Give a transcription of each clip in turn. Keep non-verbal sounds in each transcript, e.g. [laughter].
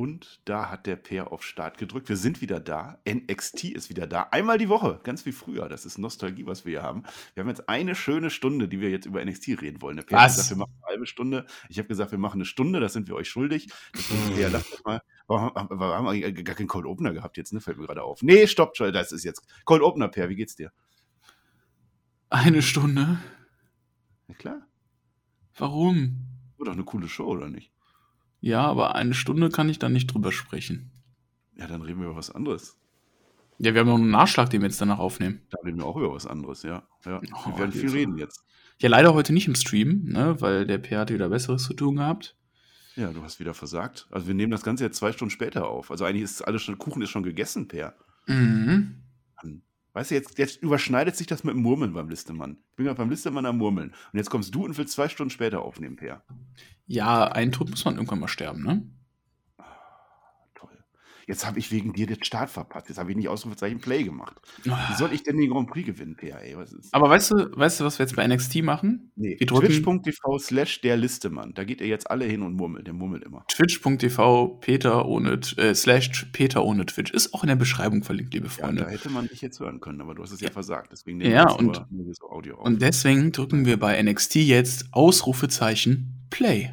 Und da hat der Peer auf Start gedrückt. Wir sind wieder da. NXT ist wieder da. Einmal die Woche, ganz wie früher. Das ist Nostalgie, was wir hier haben. Wir haben jetzt eine schöne Stunde, die wir jetzt über NXT reden wollen. Der Peer hat Was? gesagt, wir machen eine halbe Stunde. Ich habe gesagt, wir machen eine Stunde. Das sind wir euch schuldig. Peer, lass uns mal. Warum haben, warum haben wir gar keinen Cold Opener gehabt jetzt? Ne? Fällt mir gerade auf. Nee, stopp, das ist jetzt. Cold Opener, Peer, wie geht's dir? Eine Stunde? Na klar. Warum? War doch eine coole Show, oder nicht? Ja, aber eine Stunde kann ich dann nicht drüber sprechen. Ja, dann reden wir über was anderes. Ja, wir haben noch einen Nachschlag, den wir jetzt danach aufnehmen. Da reden wir auch über was anderes, ja. ja. Oh, wir werden viel jetzt. reden jetzt. Ja, leider heute nicht im Stream, ne, weil der PR hatte wieder Besseres zu tun gehabt. Ja, du hast wieder versagt. Also wir nehmen das Ganze jetzt zwei Stunden später auf. Also eigentlich ist alles schon, Kuchen ist schon gegessen, Per. Mhm. Mann. Weißt du, jetzt, jetzt überschneidet sich das mit dem Murmeln beim Listemann. Ich bin gerade beim Listemann am Murmeln. Und jetzt kommst du und willst zwei Stunden später aufnehmen, Per. Ja, ein Tod muss man irgendwann mal sterben, ne? Jetzt habe ich wegen dir den Start verpasst. Jetzt habe ich nicht Ausrufezeichen Play gemacht. Wie soll ich denn den Grand Prix gewinnen, ist? Aber weißt du, weißt du, was wir jetzt bei NXT machen? Nee, twitch.tv slash der Listemann. Da geht ihr jetzt alle hin und murmelt. Der murmelt immer. Twitch.tv Peter ohne äh, slash Peter ohne Twitch. Ist auch in der Beschreibung verlinkt, liebe Ja, Freunde. da hätte man dich jetzt hören können, aber du hast es ja, Ja. versagt. Deswegen Ja, und- nur, nur so Audio auf. Und deswegen drücken wir bei NXT jetzt Ausrufezeichen Play.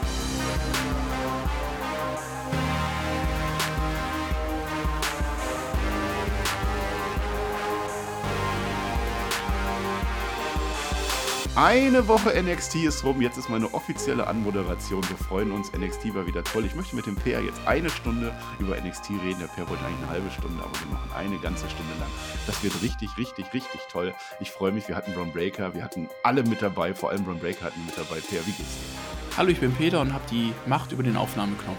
Eine Woche NXT ist rum, jetzt ist meine offizielle Anmoderation. Wir freuen uns, NXT war wieder toll. Ich möchte mit dem Per jetzt eine Stunde über NXT reden. Der Per wollte eigentlich eine halbe Stunde, aber wir machen eine ganze Stunde lang. Das wird richtig, richtig, richtig toll. Ich freue mich, wir hatten Braun Breaker, wir hatten alle mit dabei, vor allem Braun Breaker hatten mit dabei. Per, wie geht's dir? Hallo, ich bin Peter und habe die Macht über den Aufnahmeknopf.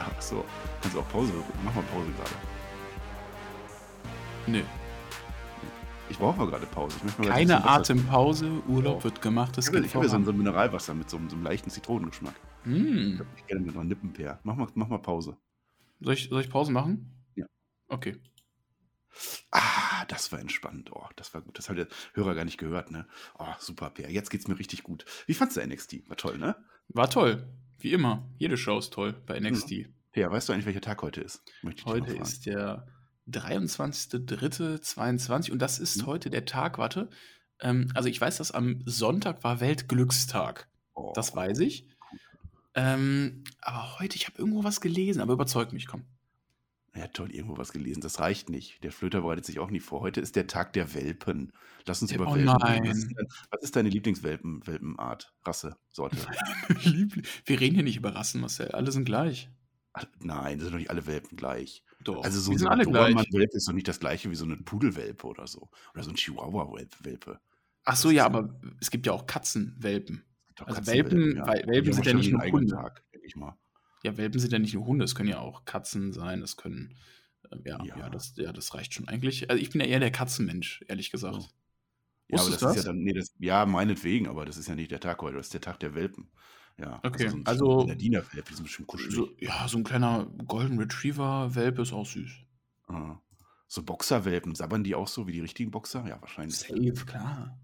Ach so, kannst du auch Pause drücken? Mach mal Pause gerade. Nö. Ich brauche mal gerade Pause. Ich mal Keine Atempause, Urlaub wird gemacht. Das Ich habe ja so, ein- Mineralwasser mit so, einem- so einem leichten Zitronengeschmack. Hm. Ich kenne mit noch Nippen, Per. Mach mal, mach mal Pause. Soll, ich, soll ich Pause machen? Ja. Okay. Ah, das war entspannt. Oh, das war gut. Das hat der Hörer gar nicht gehört, ne? Oh, super, Per. Jetzt geht's mir richtig gut. Wie fandst du NXT? War toll, ne? War toll. Wie immer. Jede Show ist toll bei NXT. Per, weißt du eigentlich, welcher Tag heute ist? Ich Heute ist der 23.03.22 und das ist Mhm. heute der Tag, warte. Ähm, also ich weiß, dass am Sonntag war Weltglückstag. Oh, Das weiß ich. Ähm, aber heute, ich habe irgendwo was gelesen, aber überzeugt mich, komm. Ja, toll, irgendwo was gelesen. Das reicht nicht. Der Flöter bereitet sich auch nie vor. Heute ist der Tag der Welpen. Lass uns Ja, über oh Welpen reden. Was nein. ist, dein, was ist deine Lieblingswelpen, Welpenart, Rasse, Sorte? [laughs] Wir reden hier nicht über Rassen, Marcel. Alle sind gleich. Nein, das sind doch nicht alle Welpen gleich. Doch, Also so ein. Dobermann-Welpe ist doch nicht das gleiche wie so eine Pudelwelpe oder so. Oder so ein Chihuahua-Welpe. Ach so, ja, aber es gibt ja auch Katzenwelpen. Also Katzenwelpen, Welpen- weil Welpen sind ja nicht nur Hunde. Tag, ich mal. Ja, Welpen sind ja nicht nur Hunde, es können ja auch Katzen sein, es können. äh, Ja, ja. Ja. das, ja, das reicht schon eigentlich. Also ich bin ja eher der Katzenmensch, ehrlich gesagt. So. Ja, aber das, du ist ja das? dann, nee, das, ja, meinetwegen, aber das ist ja nicht der Tag heute, das ist der Tag der Welpen. Ja, Okay, so ein also- Bernardiner-Welpe, die sind bestimmt kuschelig. So, ja, so ein kleiner Golden Retriever-Welpe ist auch süß. Ah. So Boxerwelpen, sabbern die auch so wie die richtigen Boxer? Ja, wahrscheinlich. Safe, klar.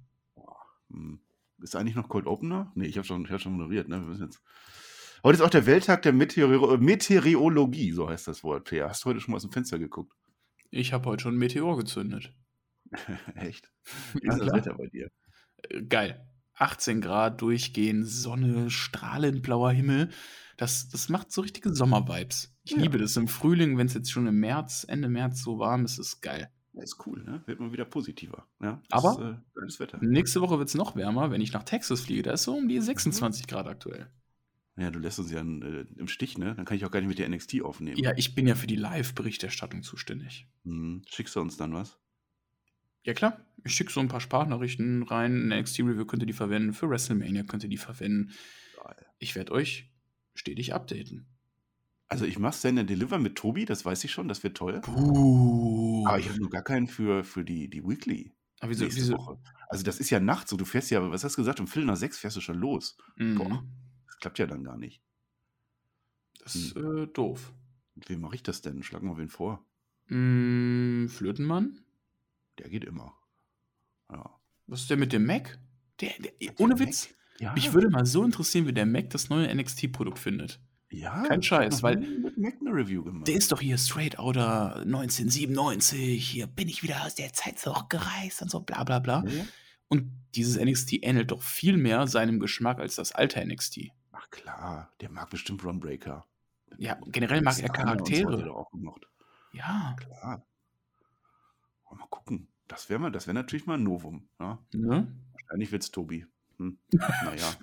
Hm. Ist eigentlich noch Cold Opener? Nee, ich habe schon, ich hab schon moderiert. Ne? Wir müssen jetzt heute ist auch der Welttag der Meteoro Meteorologie, so heißt das Wort. Peer. Hast du heute schon mal aus dem Fenster geguckt? Ich habe heute schon einen Meteor gezündet. [laughs] Echt? Wie ist das. Wetter bei dir? Äh, Geil. 18 Grad durchgehend, Sonne, strahlend blauer Himmel. Das, das macht so richtige Sommer-Vibes. Ich Ja. liebe das im Frühling, wenn es jetzt schon im März, Ende März so warm ist, ist geil. Ja, ist cool, ne? Wird mal wieder positiver. Ja, Aber- ist, äh. Nächste Woche wird es noch wärmer, wenn ich nach Texas fliege. Da ist so um die 26 Grad aktuell. Ja, du lässt uns ja äh, im Stich, ne? Dann kann ich auch gar nicht mit der NXT aufnehmen. Ja, ich bin ja für die Live-Berichterstattung zuständig. Hm. Schickst du uns dann was? Ja, klar. Ich schicke so ein paar Sprachnachrichten rein. Eine XT-Review könnt ihr die verwenden. Für WrestleMania könnt ihr die verwenden. Geil. Ich werde euch stetig updaten. Also ich mach Send and Deliver mit Tobi, das weiß ich schon, das wird toll. Puh. Aber ich habe nur gar keinen für, für die, die Weekly Aber wieso, wieso, Woche. Also das ist ja nachts so, du fährst ja, was hast du gesagt, um Viertel nach sechs fährst du schon los. Mhm. Boah. Das klappt ja dann gar nicht. Das ist äh, doof. Wie mache ich das denn? Schlag mal wen vor. Mm, Flötenmann? Der geht immer. Ja. Was ist denn mit dem Mac? Der, der, ohne dem Witz. Ja, Mich würde mal so interessieren, wie der Mac das neue NXT-Produkt findet. ja, kein Scheiß, weil- mit Mac eine Review gemacht. Der ist doch hier straight outer 1997. Hier bin ich wieder aus der Zeit zurückgereist und so bla bla bla. Ja. Und dieses NXT ähnelt doch viel mehr seinem Geschmack als das alte NXT. Ach klar, der mag bestimmt Ron Breaker. Ja, generell mag er so er Charaktere. auch gemacht. Ja, Klar. Mal gucken. Das wäre mal, das wäre natürlich mal ein Novum. Ja? ne? Wahrscheinlich wird's Tobi. Hm. [laughs] Naja.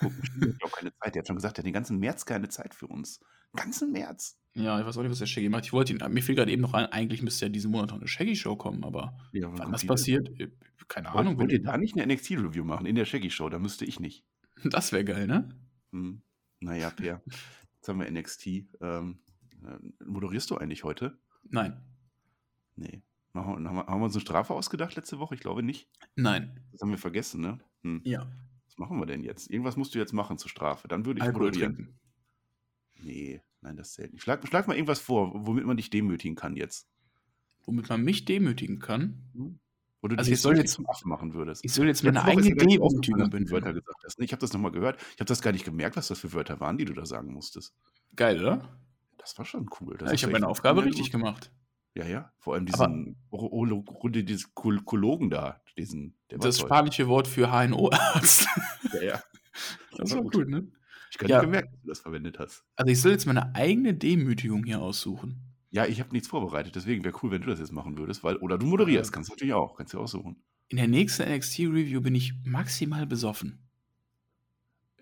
Ich habe keine Zeit. Der hat schon gesagt, der hat den ganzen März keine Zeit für uns. Den ganzen März. Ja, ich weiß auch nicht, was der Shaggy macht. Ich wollte ihn, mir fiel gerade eben noch ein, eigentlich müsste ja diesen Monat noch eine Shaggy-Show kommen, aber Ja, wann das passiert, äh, keine Ahnung. Wollt, wollt ihr da nicht eine NXT-Review machen in der Shaggy Show? Da müsste ich nicht. [laughs] Das wäre geil, ne? Hm. Naja, Per. [laughs] Jetzt haben wir NXT. Ähm, äh, moderierst du eigentlich heute? Nein. Nee. Haben, wir, haben wir uns eine Strafe ausgedacht letzte Woche? Ich glaube nicht. Nein. Das haben wir vergessen, ne? Hm. Ja. Was machen wir denn jetzt? Irgendwas musst du jetzt machen zur Strafe. Dann würde ich Alkohol moderieren. trinken. Nee, nein, das zählt nicht. Schlag, schlag mal irgendwas vor, womit man dich demütigen kann jetzt. Womit man mich demütigen kann. Wo du Also ich soll jetzt- zum Affen machen würdest. Ich soll jetzt meine eigene Demütigung die Wörter gesagt hast. Ich habe das nochmal gehört. Ich habe das gar nicht gemerkt, was das für Wörter waren, die du da sagen musstest. Geil, oder? Das war schon cool. Ja, ich habe meine Aufgabe richtig gemacht. Ja, ja. Vor allem diesen Runde, diesen Kol- Kologen da. Diesen, Das spanische Wort für HNO-Arzt. Ja, ja. [laughs] Das war gut. ne? Ich kann Ja. nicht gemerkt, dass du das verwendet hast. Also ich soll jetzt meine eigene Demütigung hier aussuchen. Ja, ich habe nichts vorbereitet, deswegen wäre cool, wenn du das jetzt machen würdest, weil, oder du moderierst, kannst du natürlich auch, kannst du aussuchen. In der nächsten NXT-Review bin ich maximal besoffen.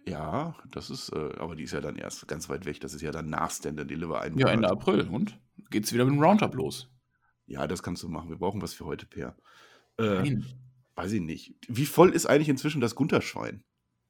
Ja, das ist, äh, aber die ist ja dann erst ganz weit weg, das ist ja dann nach Stand and Deliver ein Ja. Ende April. Und? Geht's wieder mit dem Roundup los? Ja, das kannst du machen, wir brauchen was für heute, Per. Äh, weiß ich nicht. Wie voll ist eigentlich inzwischen das Gunterschwein?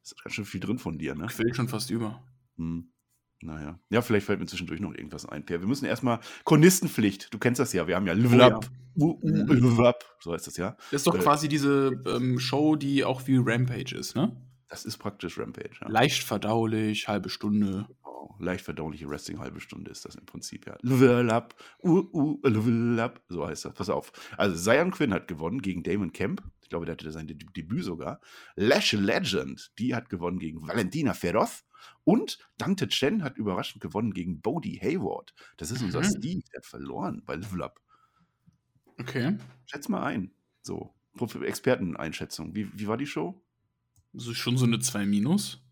Ist ganz schön viel drin von dir, ne? Quillt schon fast über. Hm. Naja. Ja, vielleicht fällt mir zwischendurch noch irgendwas ein, Per. Wir müssen erstmal Chronistenpflicht, du kennst das ja, wir haben ja Level Oh Up. Uh, uh, Mhm. Level Up, so heißt das ja. Das ist doch Äh, quasi diese ähm, Show, die auch wie Rampage ist, ne? Das ist praktisch Rampage. Ja. Leicht verdaulich, halbe Stunde. Genau. Leicht verdauliche Wrestling, halbe Stunde ist das im Prinzip, ja. Level up, uh, uh, level up, so heißt das. Pass auf. Also, Zion Quinn hat gewonnen gegen Damon Kemp. Ich glaube, der hatte sein De Debüt sogar. Lash Legend, die hat gewonnen gegen Valentina Feroz. Und Dante Chen hat überraschend gewonnen gegen Bodie Hayward. Das ist unser Mhm. Steve, der hat verloren bei Level Up. Okay. Schätz mal ein. So, Experteneinschätzung. Wie, wie war die Show? Das ist schon so eine 2 Minus.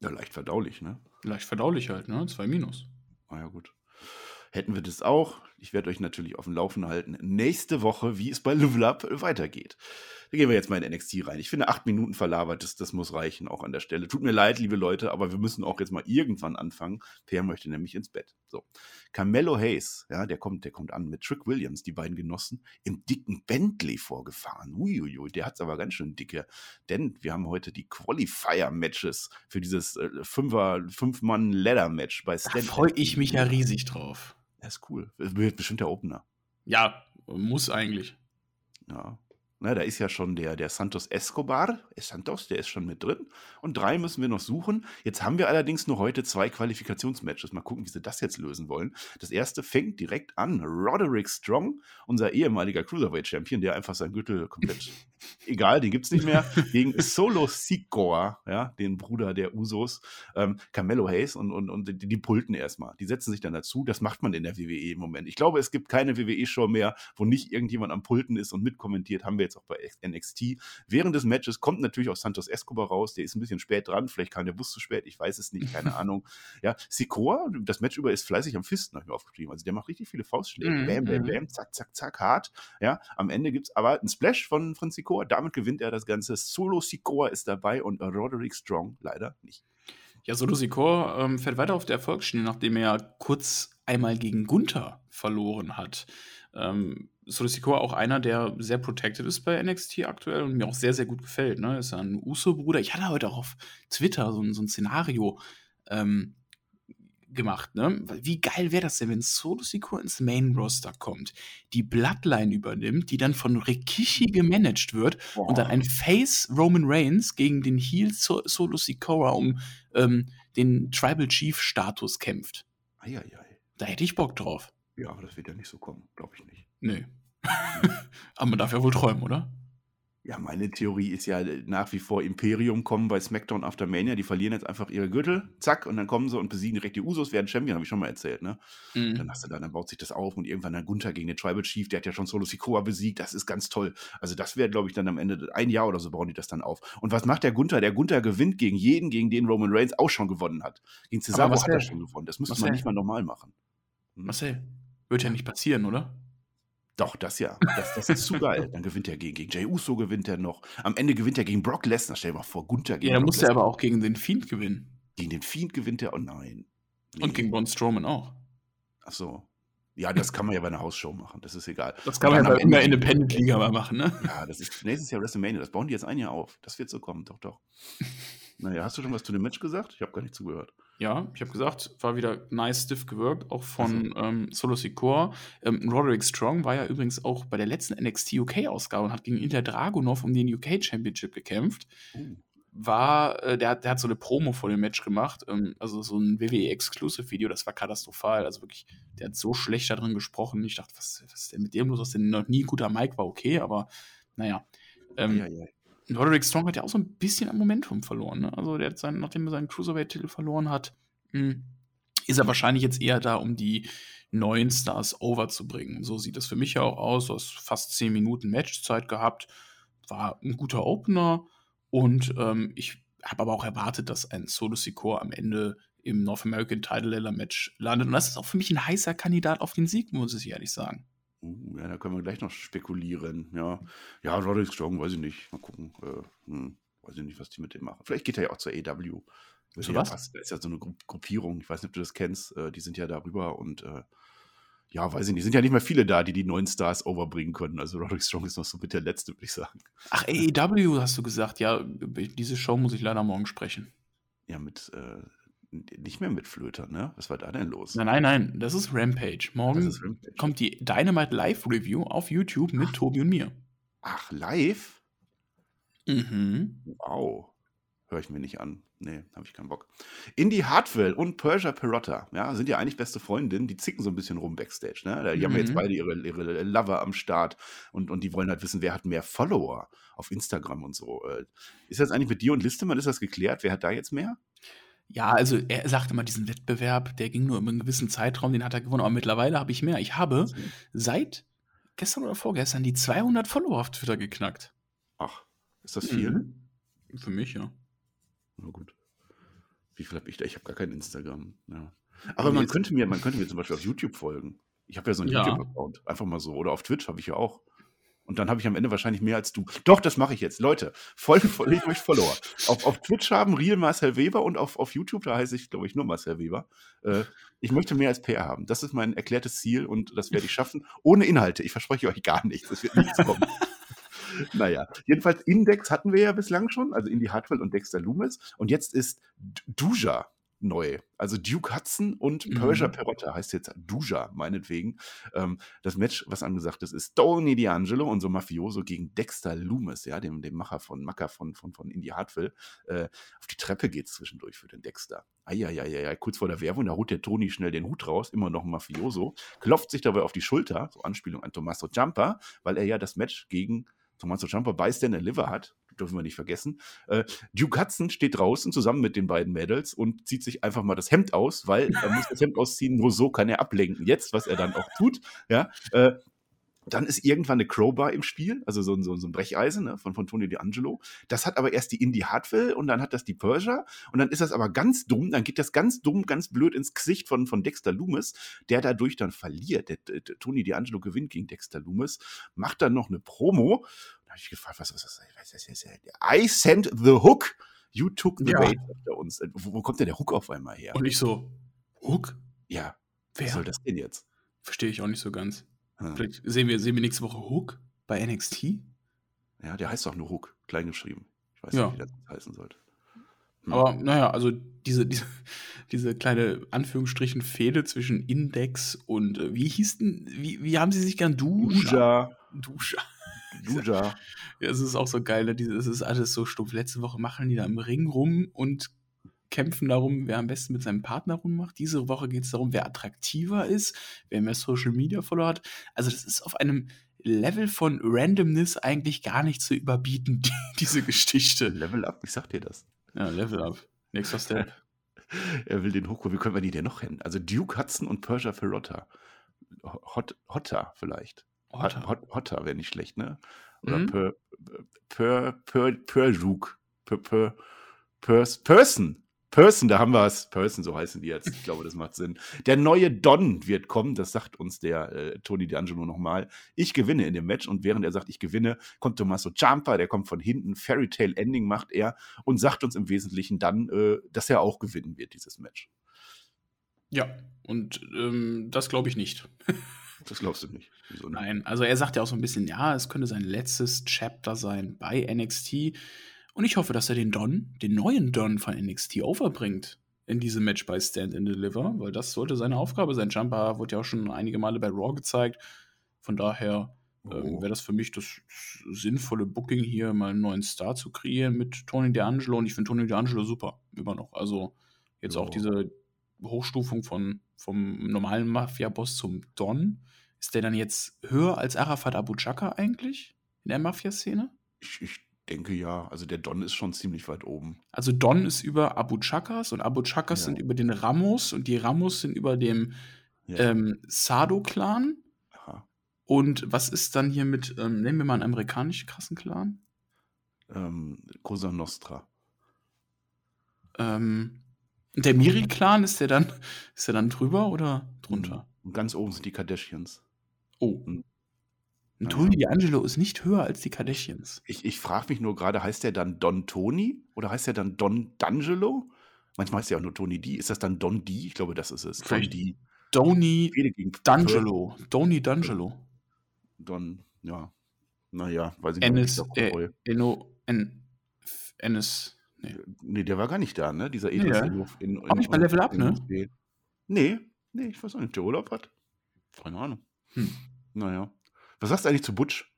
Ja, leicht verdaulich, ne? Leicht verdaulich halt, ne? 2 Minus. Na ja, gut. Hätten wir das auch. Ich werde euch natürlich auf dem Laufenden halten. Nächste Woche, wie es bei Level Up weitergeht. Da gehen wir jetzt mal in NXT rein. Ich finde, acht Minuten verlabert, das, das muss reichen, auch an der Stelle. Tut mir leid, liebe Leute, aber wir müssen auch jetzt mal irgendwann anfangen. Per möchte nämlich ins Bett. So. Carmelo Hayes, ja, der kommt, der kommt an mit Trick Williams, die beiden Genossen, im dicken Bentley vorgefahren. Uiuiui, der hat's aber ganz schön dicke. Denn wir haben heute die Qualifier-Matches für dieses äh, Fünfer, Fünf-Mann-Ladder-Match bei Da Stand. freue ich mich ja riesig drauf. Ist cool. Wird bestimmt der Opener. Ja, muss eigentlich. Ja. Na, da ist ja schon der, der Santos Escobar, äh, Santos, der ist schon mit drin. Und drei müssen wir noch suchen. Jetzt haben wir allerdings nur heute zwei Qualifikationsmatches. Mal gucken, wie sie das jetzt lösen wollen. Das erste fängt direkt an. Roderick Strong, unser ehemaliger Cruiserweight-Champion, der einfach sein Gürtel komplett [laughs] egal, den gibt's nicht mehr, gegen Solo Sikoa, ja, den Bruder der Usos, ähm, Carmelo Hayes und, und, und die, die pulten erstmal. Die setzen sich dann dazu. Das macht man in der WWE im Moment. Ich glaube, es gibt keine WWE-Show mehr, wo nicht irgendjemand am Pulten ist und mitkommentiert. Haben wir jetzt auch bei NXT. Während des Matches kommt natürlich auch Santos Escobar raus. Der ist ein bisschen spät dran. Vielleicht kam der Bus zu spät. Ich weiß es nicht. Keine [laughs] Ahnung. Ja, Sikoa, das Match über ist fleißig am Fisten, habe ich mir aufgeschrieben. Also der macht richtig viele Faustschläge. Mhm, Bam, bam, mhm. bam, zack, zack, zack, hart. Ja, am Ende gibt es aber einen Splash von, von Sikoa. Damit gewinnt er das Ganze. Solo Sikoa ist dabei und Roderick Strong leider nicht. Ja, Solo Sikoa ähm, fährt weiter auf der Erfolgsschiene, nachdem er kurz einmal gegen Gunther verloren hat. Ähm, Solo Sikoa auch einer, der sehr protected ist bei NXT aktuell und mir auch sehr, sehr gut gefällt. Ne? Ist ja ein Uso-Bruder. Ich hatte heute auch auf Twitter so ein, so ein Szenario ähm, gemacht. Ne? Wie geil wäre das denn, wenn Solo Sikoa ins Main-Roster kommt, die Bloodline übernimmt, die dann von Rikishi gemanagt wird und dann ein Face Roman Reigns gegen den Heel so Solo Sikoa um ähm, den Tribal Chief Status kämpft. Eieiei. Da hätte ich Bock drauf. Ja, aber das wird ja nicht so kommen, glaube ich nicht. Nee. [laughs] aber man darf ja wohl träumen, oder? Ja, meine Theorie ist ja äh, nach wie vor Imperium kommen bei SmackDown After Mania. Die verlieren jetzt einfach ihre Gürtel, zack, und dann kommen sie und besiegen direkt die Usos, werden Champion, habe ich schon mal erzählt, ne? Mhm. Dann hast du da, dann baut sich das auf und irgendwann dann Gunther gegen den Tribal Chief, der hat ja schon Solo Sikoa besiegt, das ist ganz toll. Also das wäre, glaube ich, dann am Ende, ein Jahr oder so bauen die das dann auf. Und was macht der Gunther? Der Gunther gewinnt gegen jeden, gegen den Roman Reigns auch schon gewonnen hat. Gegen Cesaro hat er schon gewonnen. Das müsste man nicht mal normal machen. Marcel, wird ja nicht passieren, oder? Doch, das ja. Das, das ist zu geil. Dann gewinnt er gegen, gegen Jey Uso, gewinnt er noch. Am Ende gewinnt er gegen Brock Lesnar. Stell dir mal vor, Gunther gegen Ja, dann muss er aber auch gegen den Fiend gewinnen. Gegen den Fiend gewinnt er. Oh nein. Und gegen Braun Strowman auch. Ach so. Ja, das kann man ja bei einer Hausshow machen. Das ist egal. Das kann man ja bei am in der Ende- Independent-Liga mal machen, ne? Ja, das ist nächstes Jahr WrestleMania. Das bauen die jetzt ein Jahr auf. Das wird so kommen. Doch, doch. [laughs] Naja, hast du schon was zu dem Match gesagt? Ich habe gar nicht zugehört. Ja, ich habe gesagt, war wieder nice stiff gewirkt, auch von ähm, Solo Sikoa. Ähm, Roderick Strong war ja übrigens auch bei der letzten NXT UK-Ausgabe und hat gegen Inter Dragunov um den UK Championship gekämpft. Uh, War, äh, der, hat- der hat so eine Promo vor dem Match gemacht, ähm, also so ein WWE-Exclusive-Video, das war katastrophal. Also wirklich, der hat so schlecht da drin gesprochen. Ich dachte, was, was ist denn mit dem los? Dass der noch nie ein guter Mike war, okay, aber naja. Ähm, ja, ja. Roderick Strong hat ja auch so ein bisschen an Momentum verloren. Ne? Also, der hat sein, nachdem er seinen Cruiserweight-Titel verloren hat, mh, ist er wahrscheinlich jetzt eher da, um die neuen Stars overzubringen. So sieht das für mich ja auch aus. Du hast fast 10 Minuten Matchzeit gehabt. War ein guter Opener. Und ähm, ich habe aber auch erwartet, dass ein Solo Sikoa am Ende im North American Title Ladder Match landet. Und das ist auch für mich ein heißer Kandidat auf den Sieg, muss ich ehrlich sagen. Ja, da können wir gleich noch spekulieren. Ja, ja Roderick Strong, weiß ich nicht. Mal gucken. Äh, hm, weiß ich nicht, was die mit dem machen. Vielleicht geht er ja auch zur AW. Würde Zu was? passen. Da ist ja so eine Gru Gruppierung. Ich weiß nicht, ob du das kennst. Äh, die sind ja darüber und äh, ja, weiß ich nicht. Sind ja nicht mehr viele da, die die neuen Stars overbringen können. Also Roderick Strong ist noch so mit der Letzte, würde ich sagen. Ach, AEW hast du gesagt. Ja, diese Show muss ich leider morgen sprechen. Ja, mit, äh, nicht mehr mit Flöter, ne? Was war da denn los? Nein, nein, nein, das ist Rampage. Morgen ist Rampage. kommt die Dynamite Live Review auf YouTube mit Tobi und mir. Ach, live? Mhm. Wow. Höre ich mir nicht an. Nee, habe ich keinen Bock. Indy Hartwell und Persia Perotta, ja, sind ja eigentlich beste Freundinnen, die zicken so ein bisschen rum Backstage, ne? Die haben Mhm. jetzt beide ihre, ihre Lover am Start und, und die wollen halt wissen, wer hat mehr Follower auf Instagram und so. Äh, Ist das eigentlich mit dir und Listemann, ist das geklärt? Wer hat da jetzt mehr? Ja, also er sagt immer, diesen Wettbewerb, der ging nur über einen gewissen Zeitraum, den hat er gewonnen. Aber mittlerweile habe ich mehr. Ich habe seit gestern oder vorgestern die 200 Follower auf Twitter geknackt. Ach, ist das viel? Mhm. Für mich, ja. Na gut. Wie viel habe ich da? Ich habe gar kein Instagram. Ja. Aber man könnte, mir, man könnte mir zum Beispiel auf YouTube folgen. Ich habe ja so einen Ja. YouTube-Account. Einfach mal so. Oder auf Twitch habe ich ja auch. Und dann habe ich am Ende wahrscheinlich mehr als du. Doch, das mache ich jetzt. Leute, folgen folge euch Follower. Auf, auf Twitch haben Real Marcel Weber und auf, auf YouTube, da heiße ich, glaube ich, nur Marcel Weber. Äh, ich möchte mehr als PR haben. Das ist mein erklärtes Ziel und das werde ich schaffen. Ohne Inhalte. Ich verspreche euch gar nichts. Es wird nichts kommen. [laughs] Naja, jedenfalls Index hatten wir ja bislang schon, also Indy Hartwell und Dexter Loomis. Und jetzt ist Duja neu. Also Duke Hudson und Mhm. Persia Perotta heißt jetzt Duja, meinetwegen. Ähm, das Match, was angesagt ist, ist Tony D'Angelo und so Mafioso gegen Dexter Loomis, ja, dem, dem Macher von Macker von, von, von Indy Hartwell. Äh, auf die Treppe geht zwischendurch für den Dexter. Eieieiei, kurz vor der Werbung, da holt der Tony schnell den Hut raus, immer noch ein Mafioso, klopft sich dabei auf die Schulter, so Anspielung an Tommaso Ciampa, weil er ja das Match gegen Tommaso Ciampa bei Stand and Liver hat, dürfen wir nicht vergessen. Äh, Duke Hudson steht draußen zusammen mit den beiden Mädels und zieht sich einfach mal das Hemd aus, weil er muss [laughs] das Hemd ausziehen, nur so kann er ablenken. Jetzt, was er dann auch tut, ja, äh, dann ist irgendwann eine Crowbar im Spiel, also so, ein- so, so ein Brecheisen ne, von, von Tony D'Angelo. Das hat aber erst die Indy Hartwell und dann hat das die Persia und dann ist das aber ganz dumm, dann geht das ganz dumm, ganz blöd ins Gesicht von, von Dexter Loomis, der dadurch dann verliert. Der, der, der Tony D'Angelo gewinnt gegen Dexter Loomis, macht dann noch eine Promo. Da habe ich gefragt, was, was, was, was, was, was, was I sent the hook, you took the Ja. bait, sagt er uns. Wo, wo kommt denn der Hook auf einmal her? Und ich so, Hook? ja, Wer? was soll das denn jetzt? Verstehe ich auch nicht so ganz. Vielleicht sehen wir, sehen wir nächste Woche Hook bei NXT? Ja, der heißt doch nur Hook, klein geschrieben. Ich weiß Ja. nicht, wie das heißen sollte. Hm. Aber naja, also diese, diese, diese kleine Anführungsstrichen Fehde zwischen Index und äh, wie hieß denn, wie, wie haben sie sich gern Duscha? Duja, Duscha. [laughs] Duja. Ja, es ist auch so geil, ne? Es ist alles so stumpf. Letzte Woche machen die da im Ring rum und kämpfen darum, wer am besten mit seinem Partner rummacht. Diese Woche geht es darum, wer attraktiver ist, wer mehr Social Media Follower hat. Also, das ist auf einem Level von Randomness eigentlich gar nicht zu überbieten, die, [laughs] diese Geschichte. Level up, ich sag dir das. Ja, Level up. Nächster Step. [laughs] er will den hochkommen. Wie können wir die denn noch hin? Also Duke Hudson und Persia Ferrotta. Hot, Hotter vielleicht. Hotter. Hot, Hotter wäre nicht schlecht, ne? Oder Mhm. Per, Per, Per, Perjuk. Per, Per, Pers, Person. Person, da haben wir es. Person, so heißen die jetzt. Ich glaube, das macht Sinn. Der neue Don wird kommen, das sagt uns der äh, Tony D'Angelo nochmal. Ich gewinne in dem Match und während er sagt, ich gewinne, kommt Tommaso Ciampa, der kommt von hinten, Fairy Tale Ending macht er und sagt uns im Wesentlichen dann, äh, dass er auch gewinnen wird, dieses Match. Ja, und ähm, das glaube ich nicht. [laughs] Das glaubst du nicht. Wieso nicht? Nein, also er sagt ja auch so ein bisschen, ja, es könnte sein letztes Chapter sein bei NXT. Und ich hoffe, dass er den Don, den neuen Don von NXT overbringt in diesem Match bei Stand and Deliver, weil das sollte seine Aufgabe sein. Jumper wurde ja auch schon einige Male bei Raw gezeigt. Von daher ähm, Oh. wäre das für mich das sinnvolle Booking hier, mal einen neuen Star zu kreieren mit Tony D'Angelo. Und ich finde Tony D'Angelo super, immer noch. Also jetzt Ja. auch diese Hochstufung von, vom normalen Mafia-Boss zum Don. Ist der dann jetzt höher als Arafat Abu Chaka eigentlich in der Mafia-Szene? Ich, ich denke ja. Also der Don ist schon ziemlich weit oben. Also Don ist über Abu Chakas und Abu Chakas Ja. sind über den Ramos und die Ramos sind über dem Ja. ähm, Sado-Clan. Und was ist dann hier mit, ähm, nennen wir mal einen amerikanischen krassen Clan? Ähm, Cosa Nostra. Ähm, der Miri-Clan, ist der dann, ist der dann drüber oder drunter? Und ganz oben sind die Kardashians. Oh. Mhm. Und Tony D'Angelo ist nicht höher als die Kardashians. Ich, ich frage mich nur gerade, heißt der dann Don Tony oder heißt der dann Don D'Angelo? Manchmal heißt der auch nur Tony D. Ist das dann Don D? Ich glaube, das ist es. Don Vielleicht D. Tony D'Angelo. Tony D'Angelo. Don, ja. Naja, weiß ich nicht. Ennis, da äh. Enno, En, Ennis, nee. Nee, der war gar nicht da, ne? Dieser Nee, Ethos ja. in, in, Auch nicht bei Level Up, ne? Nee, nee, ich weiß auch nicht, der Urlaub hat. Keine Ahnung. Hm. Naja. Was sagst du eigentlich zu Butch?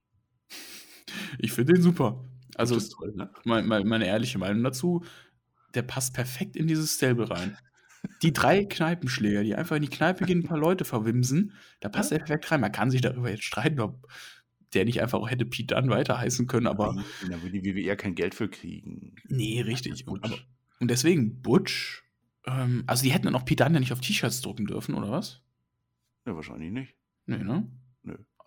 Ich finde den super. Also, ist toll, ne? mein, mein, meine ehrliche Meinung dazu, der passt perfekt in dieses Stable rein. Die drei Kneipenschläger, die einfach in die Kneipe gehen, ein paar Leute verwimsen, da passt er perfekt rein. Man kann sich darüber jetzt streiten, ob der nicht einfach auch hätte Pete Dunne weiter heißen können, aber Nein, Da will die WWE kein Geld für kriegen. nee, richtig. Und, aber, und deswegen Butch, ähm, also die hätten dann auch Pete Dunne ja nicht auf T-Shirts drucken dürfen, oder was? Ja, wahrscheinlich nicht. Nee, ne?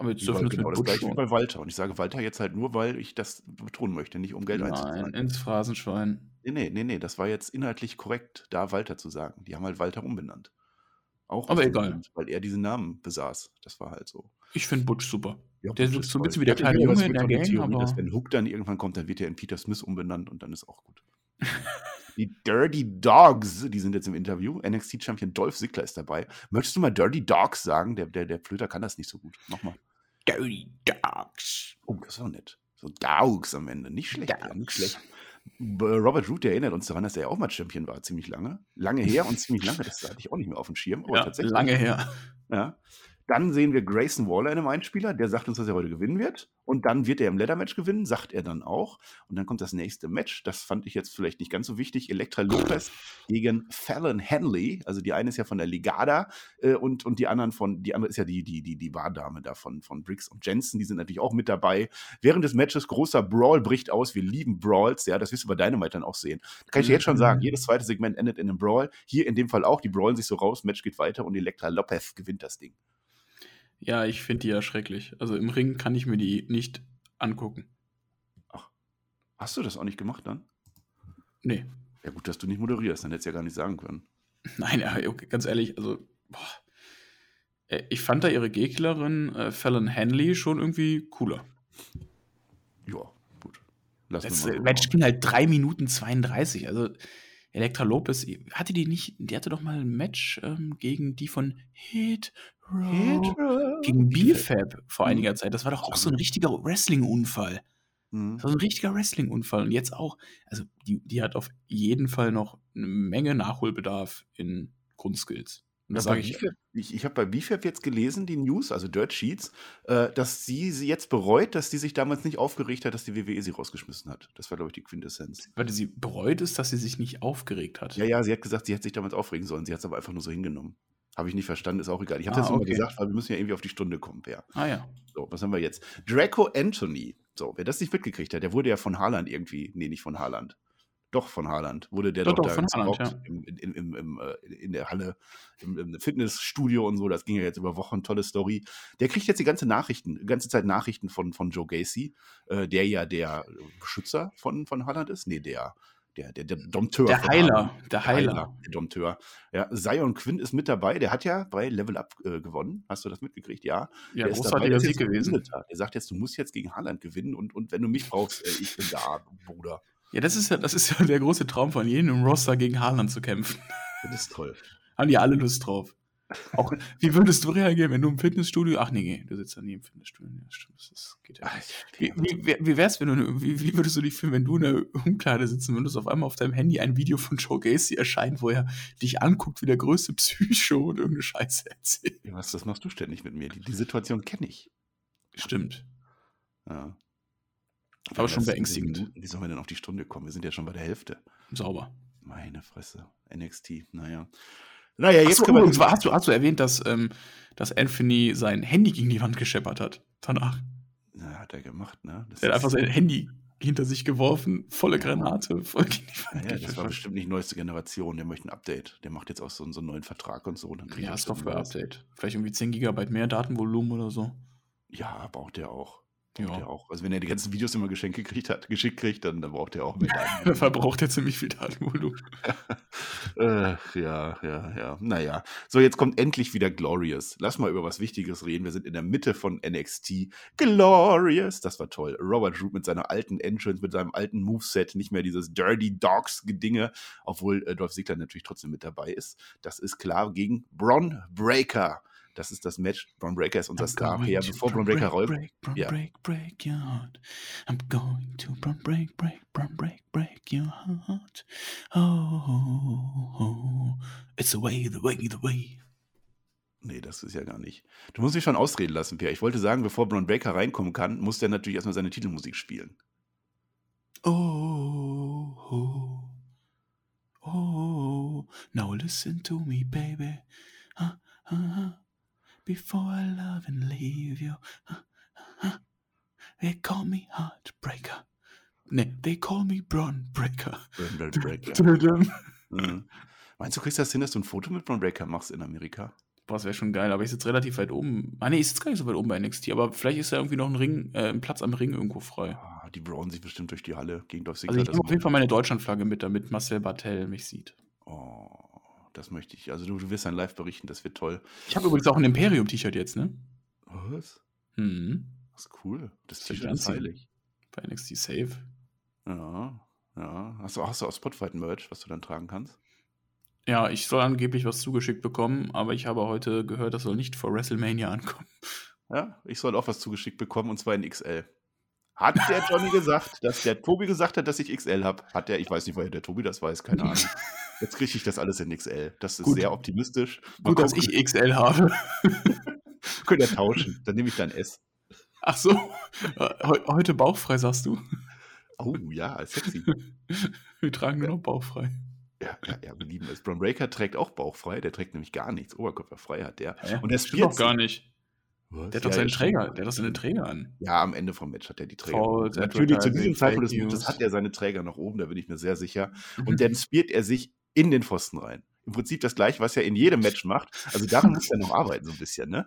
Aber jetzt dürfen genau das gleiche wie bei Walter. Und ich sage Walter jetzt halt nur, weil ich das betonen möchte, nicht um Geld Nein, einzuzahlen. ins Phrasenschwein. Nee, nee, nee, nee, das war jetzt inhaltlich korrekt, da Walter zu sagen. Die haben halt Walter umbenannt. Auch Aber egal. Grund, weil er diesen Namen besaß. Das war halt so. Ich finde Butch super. Ja, Der ist so ein bisschen wie der kleine Junge in der Gang, Theorie, dass aber- wenn Hook dann irgendwann kommt, dann wird er in Peter Smith umbenannt und dann ist auch gut. die Dirty Dogs, die sind jetzt im Interview. NXT-Champion Dolph Ziggler ist dabei. Möchtest du mal Dirty Dogs sagen? Der, der, der Flöter kann das nicht so gut. Mach mal. Dirty Dogs. Oh, das war nett. So Dogs am Ende. Nicht schlecht. Ja, nicht schlecht. Robert Root erinnert uns daran, dass er ja auch mal Champion war, ziemlich lange. Lange her und ziemlich [laughs] lange, das hatte ich auch nicht mehr auf dem Schirm. Aber Ja, tatsächlich. lange her. Ja. Dann sehen wir Grayson Waller in einem Einspieler, der sagt uns, dass er heute gewinnen wird. Und dann wird er im Leather-Match gewinnen, sagt er dann auch. Und dann kommt das nächste Match. Das fand ich jetzt vielleicht nicht ganz so wichtig. Elektra Lopez gegen Fallon Henley. Also die eine ist ja von der Ligada äh, und, und die anderen von, die andere ist ja die, die, die, die Wahrdame da von, von Briggs und Jensen. Die sind natürlich auch mit dabei. Während des Matches großer Brawl bricht aus. Wir lieben Brawls. Ja, das wirst du bei Dynamite dann auch sehen. Kann ich dir jetzt schon sagen. Jedes zweite Segment endet in einem Brawl. Hier in dem Fall auch. Die brawlen sich so raus. Match geht weiter und Elektra Lopez gewinnt das Ding. Ja, ich finde die ja schrecklich. Also im Ring kann ich mir die nicht angucken. Hast du das auch nicht gemacht dann? Nee. Ja, gut, dass du nicht moderierst, dann hättest du ja gar nicht sagen können. [laughs] Nein, ja, okay, ganz ehrlich, also, boah. Äh, Ich fand da ihre Gegnerin äh, Fallon Henley schon irgendwie cooler. Ja, gut. Lass Das Match ging halt 3 Minuten 32. Also, Elektra Lopez, hatte die nicht, die hatte doch mal ein Match ähm, gegen die von Hit Row. Gegen BFAB vor Mhm. einiger Zeit. Das war doch auch so ein richtiger Wrestling-Unfall. Mhm. Das war so ein richtiger Wrestling-Unfall. Und jetzt auch, also die, die hat auf jeden Fall noch eine Menge Nachholbedarf in Grundskills. Und das sage ich, BFAP ich ich habe bei BFAP jetzt gelesen, die News, also Dirt Sheets, äh, dass sie sie jetzt bereut, dass sie sich damals nicht aufgeregt hat, dass die WWE sie rausgeschmissen hat. Das war, glaube ich, die Quintessenz. weil sie bereut ist, dass sie sich nicht aufgeregt hat. Ja, ja, sie hat gesagt, sie hätte sich damals aufregen sollen. Sie hat es aber einfach nur so hingenommen. Habe ich nicht verstanden, ist auch egal. Ich habe Ah, das okay. gesagt, weil wir müssen ja irgendwie auf die Stunde kommen, Per. Ah ja. So, was haben wir jetzt? Draco Anthony. So, wer das nicht mitgekriegt hat, der wurde ja von Haaland irgendwie, nee, nicht von Haaland. Doch, von Haaland. Wurde der Doch, doch, doch, da Haaland, gestalkt im, in, im, im, äh, in der Halle, im, im Fitnessstudio und so. Das ging ja jetzt über Wochen, tolle Story. Der kriegt jetzt die ganze Nachrichten, die ganze Zeit Nachrichten von, von Joe Gacy, äh, der ja der Beschützer von, von Haaland ist. Nee, der, der, der, der Dompteur. Der Heiler, der Heiler. Der Dompteur. Ja, Zion Quinn ist mit dabei. Der hat ja bei Level Up äh, gewonnen. Hast du das mitgekriegt? Ja. Ja, Der großartiger Sieg gewesen. Der sagt jetzt, du musst jetzt gegen Haaland gewinnen und, und wenn du mich brauchst, äh, ich bin da, Bruder. Ja, das ist ja, das ist ja der große Traum von jedem im Roster gegen Haaland zu kämpfen. Das ist toll. Haben die alle Lust drauf. Auch, wie würdest du reagieren, wenn du im Fitnessstudio. Ach nee, nee, du sitzt ja nie im Fitnessstudio. Ja, stimmt, das geht ja. nicht. Wie, wie, wie- wär's, wenn du, wie, wie würdest du dich fühlen, wenn du in der Umkleide sitzen würdest, auf einmal auf deinem Handy ein Video von Joe Gacy erscheint, wo er dich anguckt wie der größte Psycho und irgendeine Scheiße erzählt? Was, das machst du ständig mit mir. Die, die Situation kenne ich. Stimmt. Ja. Aber schon Das- beängstigend. Wie sollen wir denn auf die Stunde kommen? Wir sind ja schon bei der Hälfte. Sauber. Meine Fresse. NXT, naja. Naja, jetzt Achso, können wir. übrigens, hast, du, hast du erwähnt, dass, ähm, dass Anthony sein Handy gegen die Wand gescheppert hat? Danach. Na, hat er gemacht, ne? Das Er hat einfach sein Handy hinter sich geworfen, volle Granate, voll gegen die Wand Ja, das war bestimmt nicht neueste Generation. Der möchte ein Update. Der macht jetzt auch so, so einen neuen Vertrag und so. und Dann Ja, Software-Update. Vielleicht irgendwie 10 GB mehr Datenvolumen oder so. Ja, braucht der auch. Ja. der auch. Also wenn er die ganzen Videos immer Geschenke gekriegt hat, geschickt kriegt, dann, dann braucht er auch mehr. Der verbraucht ja ziemlich viel Datenvolumen. [laughs] äh, ja, ja, ja. Naja. So, jetzt kommt endlich wieder Glorious. Lass mal über was Wichtiges reden. Wir sind in der Mitte von NXT. Glorious. Das war toll. Robert Root mit seiner alten Entrance, mit seinem alten Moveset, nicht mehr dieses Dirty Dogs-Gedinge, obwohl äh, Dolph Ziggler natürlich trotzdem mit dabei ist. Das ist klar gegen Bron Breaker. Das ist das Match. Bron Breaker ist unser I'm Star. Ja, bevor Bron Breaker rollt. break, break, Ja. break, break your heart. I'm going to break, break, break, break, break your heart. Oh, oh, it's the way, the way, the way. Nee, das ist ja gar nicht. Du musst mich schon ausreden lassen, Pierre. Ich wollte sagen, bevor Bron Breaker reinkommen kann, muss der natürlich erstmal seine Titelmusik spielen. Oh, oh, oh, now listen to me, baby. Uh, uh, before I love and leave you. They call me Heartbreaker. Ne, they call me Breaker. Bron Breaker. Boah, Mhm. Meinst du, kriegst das hin, dass du ein Foto mit Bron Breaker machst in Amerika? das wäre schon geil, aber ich sitze relativ weit oben. Ah, nee, ich sitze gar nicht so weit oben bei NXT, aber vielleicht ist ja irgendwie noch ein Ring, äh, ein Platz am Ring irgendwo frei. Ah, die brauen sich bestimmt durch die Halle gegen Dolph Also ich nehme auf jeden Fall meine Deutschlandflagge mit, damit Marcel Bartel mich sieht. Oh, das möchte ich. Also du, du wirst dann live berichten, das wird toll. Ich habe übrigens auch ein Imperium-T-Shirt jetzt, ne? Was? Mhm. Das ist cool. Das T-Shirt ist heilig. Bei NXT Save. Ja, ja. Hast du, hast du auch Spotify-Merch, was du dann tragen kannst? Ja, ich soll angeblich was zugeschickt bekommen, aber ich habe heute gehört, das soll nicht vor WrestleMania ankommen. Ja, ich soll auch was zugeschickt bekommen und zwar in XL. Hat der Johnny gesagt, dass der Tobi gesagt hat, dass ich XL habe? Hat der, ich weiß nicht, woher der Tobi das weiß, keine Ahnung. [laughs] Jetzt kriege ich das alles in XL. Das ist Gut. sehr optimistisch. Mal Gut, dass ich XL habe. [laughs] Könnt ihr tauschen. Dann nehme ich dann S. Ach so, heu- heute bauchfrei, sagst du? Oh ja, sexy. [laughs] Wir tragen nur noch bauchfrei. Ja, ja, ja, wir lieben es. Bron Breaker trägt auch bauchfrei. Der trägt nämlich gar nichts. Oberkörperfrei hat der. Hä? Und der spielt gar nicht. Was? Der hat doch Ja, seinen ja, Träger, der hat doch seine Träger an. Ja, am Ende vom Match hat er die Träger. False Natürlich, zu diesem Zeitpunkt des Matches hat er seine Träger noch oben, da bin ich mir sehr sicher. Mhm. Und dann spielt er sich in den Pfosten rein. Im Prinzip das gleiche, was er in jedem Match [laughs] macht. Also daran muss er noch arbeiten, so ein bisschen, ne?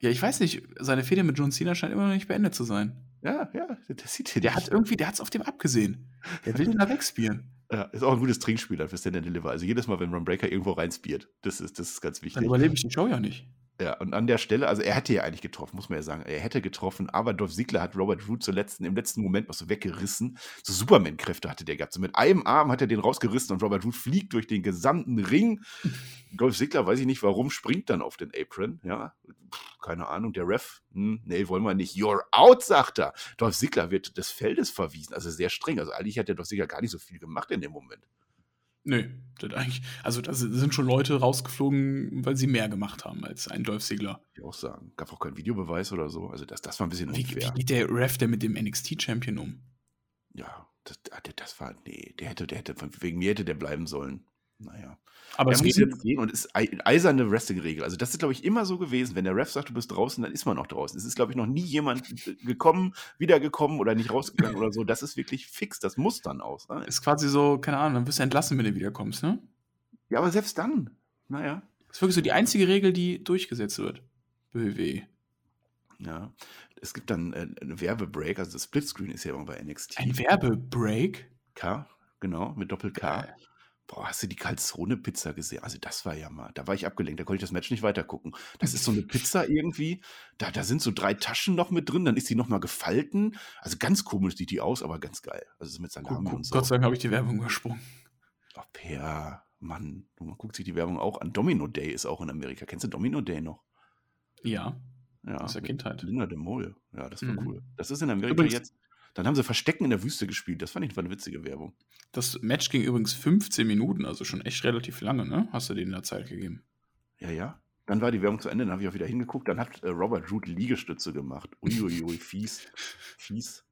Ja, ich weiß nicht, seine Fehde mit John Cena scheint immer noch nicht beendet zu sein. Ja, ja, das sieht er Der nicht. hat irgendwie, der hat's auf dem abgesehen. Der will den da wegspielen. [laughs] Ja, ist auch ein gutes Trinkspiel dann für Stand and Deliver. Also jedes Mal, wenn Ron Breaker irgendwo reinspielt, das ist, das ist ganz Dann wichtig. überlebe ich die Show ja nicht. Ja, und an der Stelle, also er hätte ja eigentlich getroffen, muss man ja sagen. Er hätte getroffen, aber Dolph Ziggler hat Robert Root zuletzt im letzten Moment noch so weggerissen. So Superman-Kräfte hatte der gehabt. So mit einem Arm hat er den rausgerissen und Robert Root fliegt durch den gesamten Ring. [laughs] Dolph Ziggler, weiß ich nicht warum, springt dann auf den Apron. Ja, Pff, keine Ahnung. Der Ref, hm, nee, wollen wir nicht. You're out, sagt er. Dolph Ziggler wird des Feldes verwiesen. Also sehr streng. Also eigentlich hat der Dolph Ziggler gar nicht so viel gemacht in dem Moment. Nö, das eigentlich, also da sind schon Leute rausgeflogen, weil sie mehr gemacht haben als ein Dolph Ziggler. Ich auch sagen. Gab auch keinen Videobeweis oder so. Also das, das war ein bisschen Wie, unfair. wie geht der Ref denn mit dem NXT-Champion um? Ja, das, ah, das war, nee, der hätte, der hätte, wegen mir hätte der bleiben sollen. Naja. Aber er es muss jetzt gehen und ist ei- eiserne Wrestling-Regel. Also das ist, glaube ich, immer so gewesen. Wenn der Ref sagt, du bist draußen, dann ist man auch draußen. Es ist, glaube ich, noch nie jemand [laughs] gekommen, wiedergekommen oder nicht rausgegangen oder so. Das ist wirklich fix. Das muss dann auch sein. ist quasi so, keine Ahnung, dann wirst du entlassen, wenn du wiederkommst, ne? Ja, aber selbst dann. Naja. Das ist wirklich so die einzige Regel, die durchgesetzt wird. WWE. Ja. Es gibt dann äh, einen Werbebreak. Also das Splitscreen ist ja immer bei NXT. Ein Werbebreak? K, genau, mit Doppel-K. Äh. Boah, hast du die Calzone-Pizza gesehen? Also das war ja mal, da war ich abgelenkt, da konnte ich das Match nicht weitergucken. Das ist so eine Pizza irgendwie, da, da sind so drei Taschen noch mit drin, dann ist die noch mal gefalten. Also ganz komisch sieht die aus, aber ganz geil. Also so mit Salami und so. Gott sei Dank habe ich die Werbung übersprungen. Oh, Per, Mann, man guckt sich die Werbung auch an. Domino Day ist auch in Amerika. Kennst du Domino Day noch? Ja, Ja, aus der Kindheit. Linda de Mol. Ja, das war Mhm. cool. Das ist in Amerika Übrigens- jetzt. Dann haben sie Verstecken in der Wüste gespielt. Das fand ich eine witzige Werbung. Das Match ging übrigens 15 Minuten, also schon echt relativ lange, ne? Hast du denen da Zeit gegeben? Ja, ja. Dann war die Werbung zu Ende, dann habe ich auch wieder hingeguckt. Dann hat äh, Robert Root Liegestütze gemacht. Uiuiui, [laughs] fies. Fies.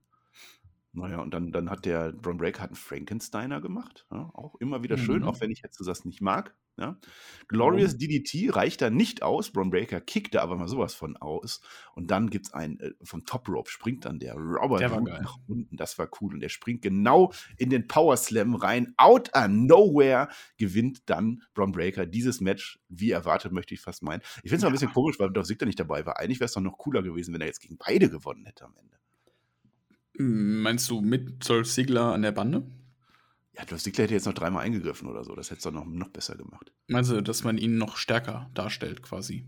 Naja, und dann, dann hat der Bron Breaker hat einen Frankensteiner gemacht. Ja, auch immer wieder schön, Mhm. auch wenn ich jetzt das nicht mag. Ja. Glorious DDT reicht da nicht aus. Bron Breaker kickt da aber mal sowas von aus. Und dann gibt es einen, äh, vom Top Rope springt dann der Robert Der nach unten. Das war cool. Und er springt genau in den Power Slam rein. Out of nowhere gewinnt dann Bron Breaker dieses Match, wie erwartet, möchte ich fast meinen. Ich finde es mal ein bisschen komisch, weil Dolph Ziggler nicht dabei war. Eigentlich wäre es doch noch cooler gewesen, wenn er jetzt gegen beide gewonnen hätte am Ende. Hm, Meinst du mit Dolph Ziggler an der Bande? Ja, Dolph Ziggler hätte jetzt noch dreimal eingegriffen oder so. Das hätte es doch noch, noch besser gemacht. Meinst du, dass man ihn noch stärker darstellt, quasi?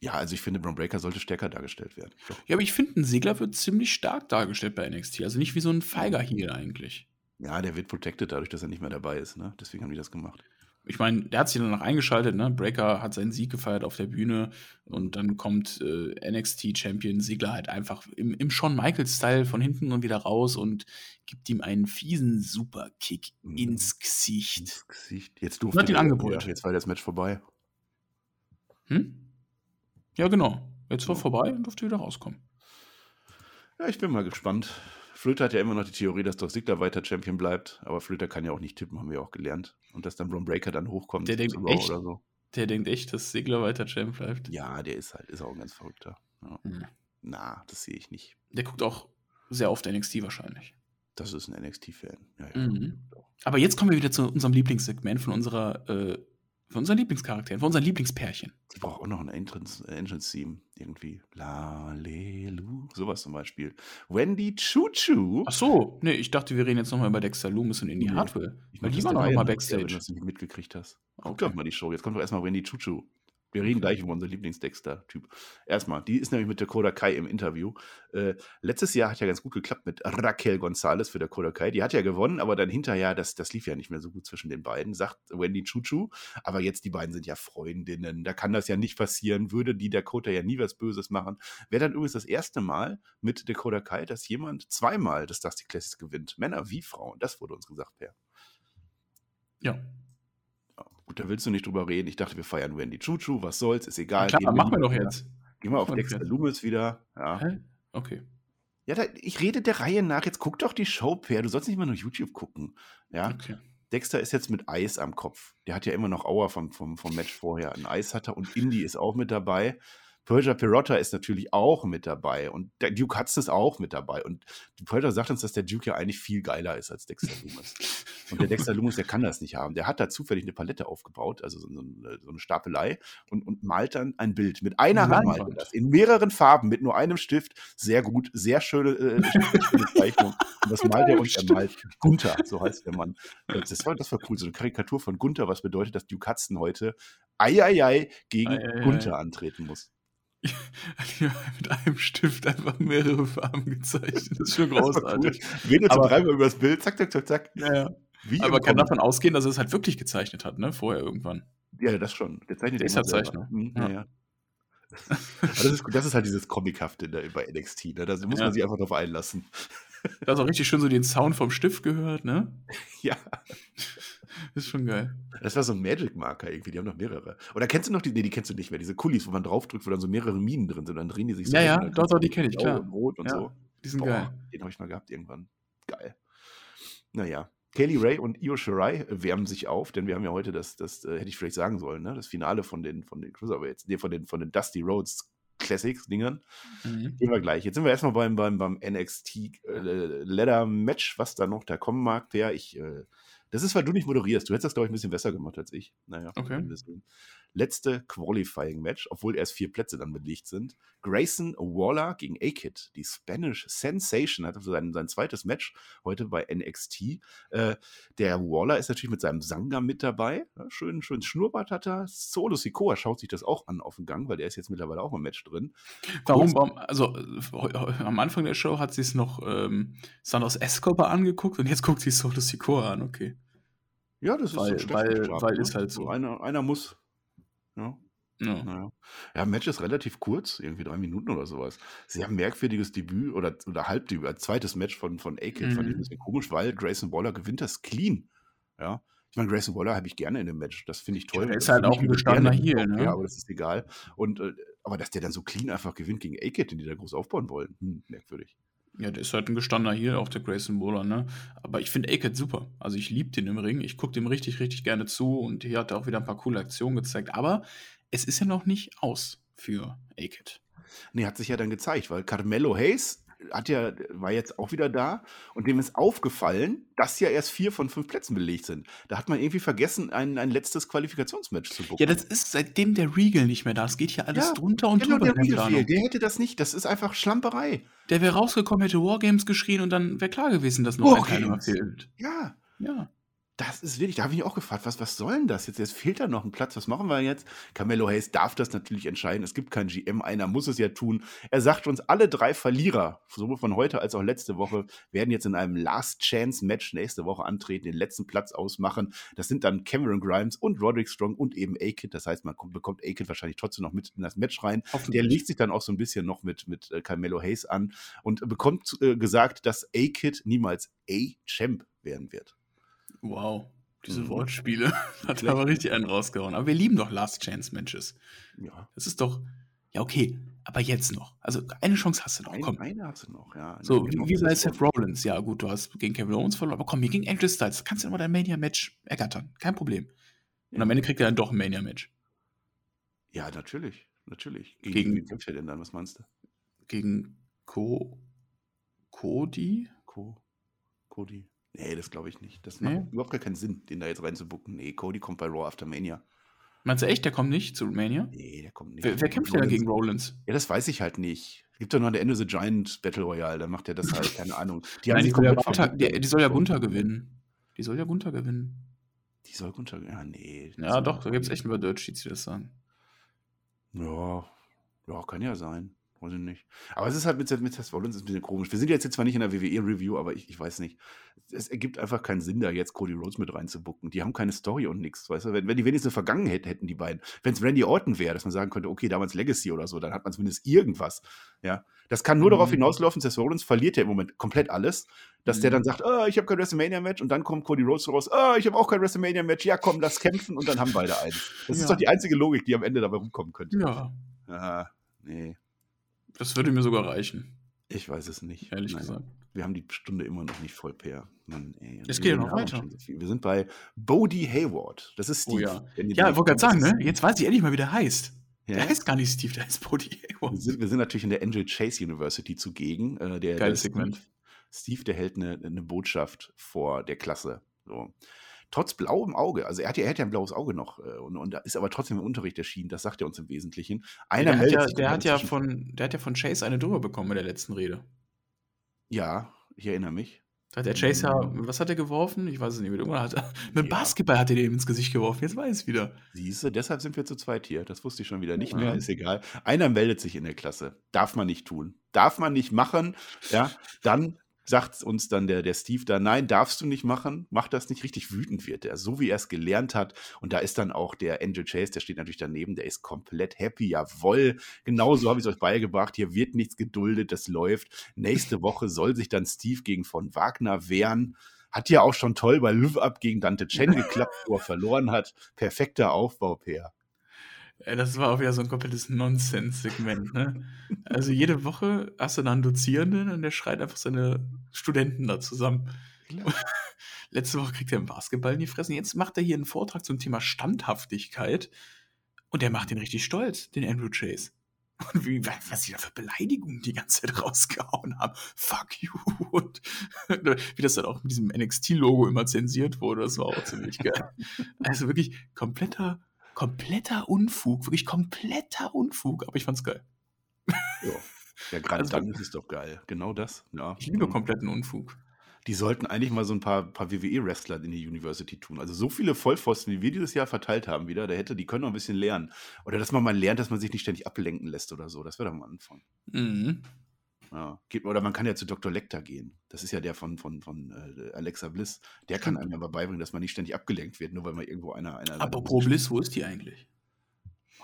Ja, also ich finde, Bron Breaker sollte stärker dargestellt werden. Doch. Ja, aber ich finde, ein Segler wird ziemlich stark dargestellt bei NXT. Also nicht wie so ein feiger Heel eigentlich. Ja, der wird protected dadurch, dass er nicht mehr dabei ist. Ne? Deswegen haben die das gemacht. Ich meine, der hat sich danach eingeschaltet, ne? Breaker hat seinen Sieg gefeiert auf der Bühne und dann kommt äh, NXT-Champion Sigler halt einfach im, im Shawn Michaels-Style von hinten und wieder raus und gibt ihm einen fiesen Superkick Mhm. ins Gesicht. Ins Gesicht. Jetzt hat durfte ihn der- angeboten. Ja, jetzt war das Match vorbei. Hm? Ja, genau. Jetzt war Ja. vorbei und durfte wieder rauskommen. Ja, ich bin mal gespannt. Flöter hat ja immer noch die Theorie, dass Dolph Ziggler weiter Champion bleibt. Aber Flöter kann ja auch nicht tippen, haben wir auch gelernt. Und dass dann Bron Breaker dann hochkommt Der denkt echt? oder so. Der denkt echt, dass Sigler weiter Champ bleibt. Ja, der ist halt, ist auch ein ganz verrückter. Ja. Hm. Na, das sehe ich nicht. Der guckt auch sehr oft NXT wahrscheinlich. Das ist ein NXT-Fan. Ja, ja. Mhm. Aber jetzt kommen wir wieder zu unserem Lieblingssegment von unserer, äh, von unseren Lieblingscharakteren, von unseren Lieblingspärchen. Die braucht auch noch ein Entrance- äh, Entrance-Theme. Irgendwie. La, le, lu. Sowas zum Beispiel. Wendy Choo Choo. Ach so, nee, ich dachte, wir reden jetzt nochmal über Dexter Loomis und Indie Nee, Hardware. Ich Weil mach die Reihe noch mal Backstage. Wenn du das nicht mitgekriegt hast. Guck Okay. doch mal die Show. Jetzt kommt doch erstmal Wendy Choo Choo. Wir reden gleich über unser Lieblings-Dexter-Typ. Erstmal, die ist nämlich mit Dakota Kai im Interview. Äh, letztes Jahr hat ja ganz gut geklappt mit Raquel Gonzalez für Dakota Kai. Die hat ja gewonnen, aber dann hinterher, das, das lief ja nicht mehr so gut zwischen den beiden, sagt Wendy Chuchu. Aber jetzt, die beiden sind ja Freundinnen. Da kann das ja nicht passieren. Würde die Dakota ja nie was Böses machen. Wäre dann übrigens das erste Mal mit Dakota Kai, dass jemand zweimal das Dusty Classics gewinnt. Männer wie Frauen. Das wurde uns gesagt, Per. Ja. Gut, da willst du nicht drüber reden. Ich dachte, wir feiern Wendy Chuchu. Was soll's? Ist egal. Klar, machen wir doch jetzt. Gehen wir auf wir Dexter. Loomis wieder. Ja, Hä? Okay. ja da, ich rede der Reihe nach. Jetzt guck doch die Show, Per. Du sollst nicht mal nur YouTube gucken. Ja, okay. Dexter ist jetzt mit Eis am Kopf. Der hat ja immer noch Auer vom, vom, vom Match vorher. Ein Eis hat er und Indy ist auch mit dabei. Persia Perotta ist natürlich auch mit dabei und der Duke Hudson ist auch mit dabei. Und Persia sagt uns, dass der Duke ja eigentlich viel geiler ist als Dexter Loomis. Und der Dexter Loomis, der kann das nicht haben. Der hat da zufällig eine Palette aufgebaut, also so, eine, so eine Stapelei, und, und malt dann ein Bild. Mit einer Eine Hand malt er das. In mehreren Farben, mit nur einem Stift. Sehr gut, sehr schöne, äh, schöne Zeichnung. Und das malt er und er malt Gunther, so heißt der Mann. Das war, das war cool, so eine Karikatur von Gunther, was bedeutet, dass Duke Hudson heute Eieiei gegen Ei, ei, ei. Gunther antreten muss. [laughs] mit einem Stift einfach mehrere Farben gezeichnet. Das ist schon [laughs] großartig. cool. Redet Aber- dreimal über das Bild, zack, zack, zack, zack. Ja, ja. Wie Aber kann davon ausgehen, dass er es halt wirklich gezeichnet hat, ne? Vorher irgendwann. Ja, das schon. Der zeichnet Der ist ja selber. Zeichner. Mhm, Ja. ja. ja. Aber das, ist, das ist halt dieses Comichafte da bei NXT. Ne? Da muss Ja. man sich einfach drauf einlassen. Da hast auch richtig schön so den Sound vom Stift gehört, ne? [laughs] Ja. Ist schon geil. Das war so ein Magic-Marker irgendwie, die haben noch mehrere. Oder kennst du noch die, nee, die kennst du nicht mehr, diese Kulis, wo man draufdrückt, wo dann so mehrere Minen drin sind, dann drehen die sich so. Ja, ja, doch, doch, die kenn ich, klar. Und rot und Ja. so. Die sind Boah, geil. den habe ich mal gehabt irgendwann. Geil. Naja. Kaylee Ray und Io Shirai wärmen sich auf, denn wir haben ja heute das, das äh, hätte ich vielleicht sagen sollen, ne? das Finale von den, von den Cruiserweights, nee, von den, von den Dusty Rhodes Classics-Dingern. Mhm. Gehen wir gleich. Jetzt sind wir erstmal beim, beim, beim NXT äh, Ladder Match, was da noch da kommen mag. Der ich, äh, das ist, weil du nicht moderierst. Du hättest das, glaube ich, ein bisschen besser gemacht als ich. Naja, Okay. Letzte Qualifying Match, obwohl erst vier Plätze dann belegt sind. Grayson Waller gegen A-Kid. Die Spanish Sensation hat also sein, sein zweites Match heute bei NXT. Äh, der Waller ist natürlich mit seinem Sanga mit dabei. Ja, schön, schön Schnurrbart hat er. Solo Sikoa schaut sich das auch an auf dem Gang, weil der ist jetzt mittlerweile auch im Match drin. Warum, warum, also äh, am Anfang der Show hat sie es noch ähm, Santos Escobar angeguckt und jetzt guckt sie Solo Sikoa an, okay. Ja, das ist Weil- so weil- Staffelstart, weil ne? ist halt so. Einer, einer muss. Ja, Ja. naja. Ja, Match ist relativ kurz, irgendwie drei Minuten oder sowas. Sehr merkwürdiges Debüt oder, oder Halbdebüt, als zweites Match von, von A-Kid. Fand ich ein Mhm. bisschen komisch, weil Grayson Waller gewinnt das clean. Ja. Ich meine, Grayson Waller habe ich gerne in dem Match. Das finde ich toll. der ist halt auch ein gestandener. Heel, ne? Ja, aber das ist egal. Und, äh, aber dass der dann so clean einfach gewinnt gegen A-Kid, den die da groß aufbauen wollen, hm, merkwürdig. Ja, der ist halt ein gestandener Heel, auch der Grayson Waller, ne? Aber ich finde A-Kid super. Also ich liebe den im Ring. Ich gucke dem richtig, richtig gerne zu und hier hat er auch wieder ein paar coole Aktionen gezeigt. Aber es ist ja noch nicht aus für A-Kid. Nee, hat sich ja dann gezeigt, weil Carmelo Hayes hat ja, war jetzt auch wieder da und dem ist aufgefallen, dass ja erst vier von fünf Plätzen belegt sind. Da hat man irgendwie vergessen, ein, ein letztes Qualifikationsmatch zu buchen. Ja, das ist seitdem der Regal nicht mehr da. ist, geht hier alles Ja, drunter und genau, drüber. der der. Der hätte das nicht. Das ist einfach Schlamperei. Der wäre rausgekommen, hätte Wargames geschrien und dann wäre klar gewesen, dass noch ein Teilnehmer Wargames. fehlt. Ja, Ja. Das ist wirklich, da habe ich mich auch gefragt, was, was soll denn das jetzt? Jetzt fehlt da noch ein Platz, was machen wir jetzt? Carmelo Hayes darf das natürlich entscheiden. Es gibt keinen GM, einer muss es ja tun. Er sagt uns, alle drei Verlierer, sowohl von heute als auch letzte Woche, werden jetzt in einem Last-Chance-Match nächste Woche antreten, den letzten Platz ausmachen. Das sind dann Cameron Grimes und Roderick Strong und eben A-Kid. Das heißt, man kommt, bekommt A-Kid wahrscheinlich trotzdem noch mit in das Match rein. Der legt sich dann auch so ein bisschen noch mit, mit äh, Carmelo Hayes an und bekommt äh, gesagt, dass A-Kid niemals A-Champ werden wird. Wow. Diese Mhm. Wortspiele. [laughs] Hat Schlecht, aber richtig einen rausgehauen. Aber wir lieben doch Last Chance Matches. Ja. Das ist doch. Ja, okay. Aber jetzt noch. Also eine Chance hast du noch. Komm. eine hast du noch, ja. So, Genau, wie, bei Seth Rollins. Ja, gut, du hast gegen Kevin Owens verloren, aber komm, hier gegen AJ Styles. Kannst du immer dein Mania-Match ergattern. Kein Problem. Und am Ende kriegt er dann doch ein Mania-Match. Ja, natürlich. Natürlich. Gegen, Gegen- kämpft er denn dann? Was meinst du? Gegen Co. Cody? Co Cody? Nee, das glaube ich nicht. Das Nee? macht überhaupt gar keinen Sinn, den da jetzt reinzubucken. Nee, Cody kommt bei Raw After Mania. Meinst du echt, der kommt nicht zu Mania? Nee, der kommt nicht. Wer, wer kämpft denn da gegen Rollins? Ja, das weiß ich halt nicht. Es gibt doch noch der Ende the Giant Battle Royale, dann macht er das halt, keine Ahnung. Die Nein, die, soll ja Gunther, die, die soll ja Gunther gewinnen. Die soll ja Gunther gewinnen. Die soll Gunther. Ja, nee. Ja, doch, da gibt es echt ein paar Dirt Sheets, die das sagen. Ja, ja, kann ja sein. Weiß ich nicht. Aber es ist halt mit, mit Seth Rollins ist ein bisschen komisch. Wir sind jetzt, jetzt zwar nicht in der WWE-Review, aber ich, ich weiß nicht. Es ergibt einfach keinen Sinn, da jetzt Cody Rhodes mit reinzubucken. Die haben keine Story und nichts, weißt du? Wenn, wenn die wenigstens eine Vergangenheit hätten, die beiden. Wenn es Randy Orton wäre, dass man sagen könnte, okay, damals Legacy oder so, dann hat man zumindest irgendwas. Ja. Das kann nur darauf Mhm. hinauslaufen, Seth Rollins verliert ja im Moment komplett alles, dass der Mhm. dann sagt, oh, ich habe kein WrestleMania-Match und dann kommt Cody Rhodes raus, oh, ich habe auch kein WrestleMania-Match, ja komm, lass kämpfen und dann haben beide eins. Das Ja. ist doch die einzige Logik, die am Ende dabei rumkommen könnte. Ja, Ah, nee. Das würde mir sogar reichen, Ich weiß es nicht. ehrlich Naja, gesagt. Wir haben die Stunde immer noch nicht voll, Per. Mann, ey. Es Wir geht ja noch weiter. Wir sind bei Bodie Hayward. Das ist Steve. Oh ja. Ja, ich wollte gerade sagen, ne? Jetzt weiß ich endlich mal, wie der heißt. Ja? Der heißt gar nicht Steve, der heißt Wir Hayward. sind, wir sind natürlich in der Angel Chase University zugegen. Äh, der, Geiles der Segment. Steve, Steve, der hält eine, eine Botschaft vor der Klasse. So. Trotz blauem Auge, also er hat ja, er hat ja ein blaues Auge noch äh, und, und ist aber trotzdem im Unterricht erschienen, das sagt er uns im Wesentlichen. Einer Der hat, ja, der, hat ja von, der hat ja von Chase eine drüber bekommen in der letzten Rede. Ja, ich erinnere mich. Da hat der Chase ja, was hat er geworfen? Ich weiß es nicht mehr. Irgendwann hat er, [laughs] mit. Ja. Basketball hat er dem ins Gesicht geworfen. Jetzt weiß ich es wieder. Siehste, deshalb sind wir zu zweit hier. Das wusste ich schon wieder nicht Ja. mehr, ist egal. Einer meldet sich in der Klasse. Darf man nicht tun. Darf man nicht machen. Ja, dann sagt uns dann der, der Steve da, nein, darfst du nicht machen, mach das nicht. Richtig wütend wird er, so wie er es gelernt hat. Und da ist dann auch der Angel Chase, der steht natürlich daneben, der ist komplett happy. Jawohl, genauso habe ich es euch beigebracht. Hier wird nichts geduldet, das läuft. Nächste Woche soll sich dann Steve gegen von Wagner wehren. Hat ja auch schon toll bei Live Up gegen Dante Chen geklappt, wo er verloren hat. Perfekter Aufbau, Per. Ey, das war auch wieder so ein komplettes Nonsens-Segment, ne? Also jede Woche hast du da einen Dozierenden und der schreit einfach seine Studenten da zusammen. [laughs] Letzte Woche kriegt er einen Basketball in die Fresse. Jetzt macht er hier einen Vortrag zum Thema Standhaftigkeit und der macht den richtig stolz, den Andrew Chase. Und wie, was sie da für Beleidigungen die ganze Zeit [laughs] rausgehauen haben. Fuck you. Und wie das dann auch mit diesem NXT-Logo immer zensiert wurde, das war auch ziemlich geil. [laughs] Also wirklich kompletter, kompletter Unfug. Wirklich kompletter Unfug. Aber ich fand's geil. Ja, ja gerade Also- dann ist es doch geil. Genau das. Ja. Ich liebe kompletten Unfug. Die sollten eigentlich mal so ein paar, paar WWE-Wrestler in die University tun. Also so viele Vollpfosten, wie wir dieses Jahr verteilt haben wieder, der hätte, die können noch ein bisschen lernen. Oder dass man mal lernt, dass man sich nicht ständig ablenken lässt oder so. Das wäre doch mal Anfang. Mhm. Ja. Oder man kann ja zu Dr. Lecter gehen. Das ist ja der von, von, von äh, Alexa Bliss. Der kann einem aber beibringen, dass man nicht ständig abgelenkt wird, nur weil man irgendwo einer. einer Apropos Bliss, wo ist die eigentlich?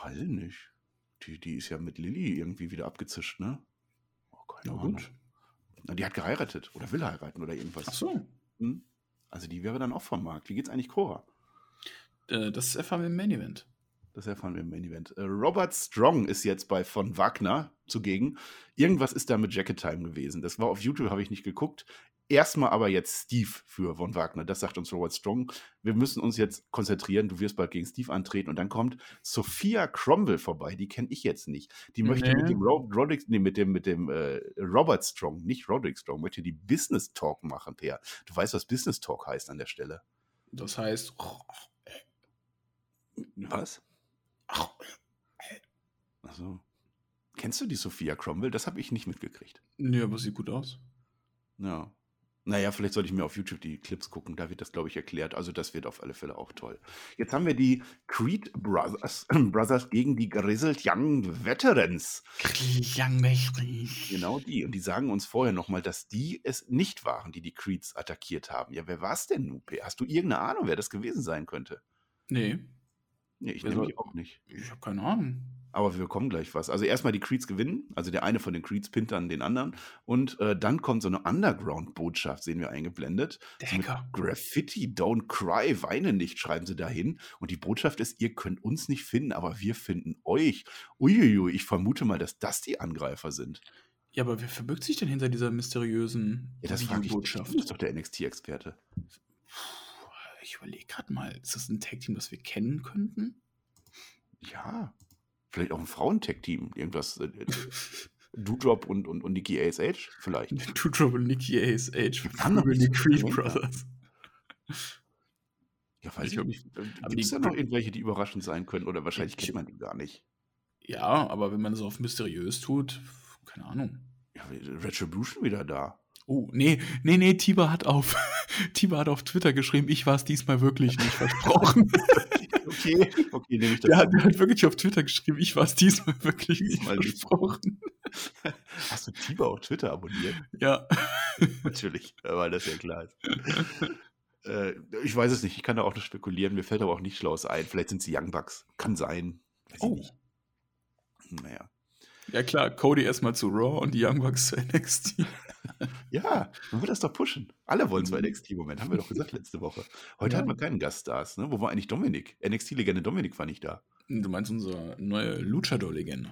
Weiß nicht. Die, die ist ja mit Lilly irgendwie wieder abgezischt, ne? Oh, keine Na Ahnung. gut. Na, die hat geheiratet oder will heiraten oder irgendwas. Ach so. Hm? Also die wäre dann auch vom Markt. Wie geht's eigentlich Cora? Äh, Das erfahren wir im Main Event. Das erfahren wir im Main Event. Äh, Robert Strong ist jetzt bei von Wagner zugegen. Irgendwas ist da mit Jacket Time gewesen. Das war auf YouTube, habe ich nicht geguckt. Erstmal aber jetzt Steve für von Wagner. Das sagt uns Robert Strong. Wir müssen uns jetzt konzentrieren. Du wirst bald gegen Steve antreten. Und dann kommt Sophia Cromwell vorbei. Die kenne ich jetzt nicht. Die möchte Nee. mit dem, Ro Roderick, nee, mit dem, mit dem äh, Robert Strong, nicht Roderick Strong, möchte die Business Talk machen, Per. Du weißt, was Business Talk heißt an der Stelle. Das heißt, Was? Achso. Kennst du die Sophia Cromwell? Das habe ich nicht mitgekriegt. nee, aber sieht gut aus. Ja. Naja, vielleicht sollte ich mir auf YouTube die Clips gucken. Da wird das, glaube ich, erklärt. Also, das wird auf alle Fälle auch toll. Jetzt haben wir die Creed Brothers, [clears throat] Brothers gegen die Grizzled Young Veterans. Genau die. Und die sagen uns vorher nochmal, dass die es nicht waren, die die Creeds attackiert haben. Ja, wer war es denn, Nupe? Hast du irgendeine Ahnung, wer das gewesen sein könnte? Nee, Nee, ich nämlich soll- auch nicht. ich habe keine Ahnung. Aber wir bekommen gleich was. Also erstmal die Creeds gewinnen, also der eine von den Creeds pinnt dann den anderen. Und äh, dann kommt so eine Underground-Botschaft, sehen wir eingeblendet. So Hacker. Graffiti, don't cry, weine nicht, schreiben sie dahin. Und die Botschaft ist, ihr könnt uns nicht finden, aber wir finden euch. Uiuiui, ich vermute mal, dass das die Angreifer sind. Ja, aber wer verbirgt sich denn hinter dieser mysteriösen Ja, das. Videobotschaft? Du bist doch der NXT-Experte. Ich überlege gerade mal, ist das ein Tag-Team, das wir kennen könnten? Ja. Vielleicht auch ein Frauentech-Team. Irgendwas. Äh, äh, Doudrop und, und, und Nikki ASH? Vielleicht. [laughs] Two Trouble Nikki ASH. Nicht die Creed Brothers. Ja, weiß Ich ich, nicht. aber Gibt es da noch irgendwelche, die überraschend sein können? Oder wahrscheinlich Ich- kennt man die gar nicht. Ja, aber wenn man das auf mysteriös tut, keine Ahnung. Ja, Retribution wieder da. Oh, nee, nee, nee, Tiber hat auf, [laughs] Tiber hat auf Twitter geschrieben, ich war es diesmal wirklich nicht versprochen. [laughs] Okay, okay, nehme ich das. Hat, der hat wirklich auf Twitter geschrieben, ich war es diesmal [laughs] wirklich nicht Diesmal nicht. versprochen. Hast du Tiber auf Twitter abonniert? Ja. Natürlich, weil das ja klar ist. äh, ich weiß es nicht, ich kann da auch nur spekulieren, mir fällt aber auch nicht Schlaues ein. Vielleicht sind sie Young Bucks. Kann sein. Weiß Oh. ich nicht. Naja. Ja klar, Cody erstmal zu Raw und die Young Bucks zu [laughs] NXT. Ja, man will das doch pushen. Alle wollen zwar NXT im Moment, haben wir doch gesagt letzte Woche. Heute Ja. hatten wir keinen Gaststars, ne? Wo war eigentlich Dominik? NXT-Legende Dominik war nicht da. Du meinst unsere neue Luchador-Legende.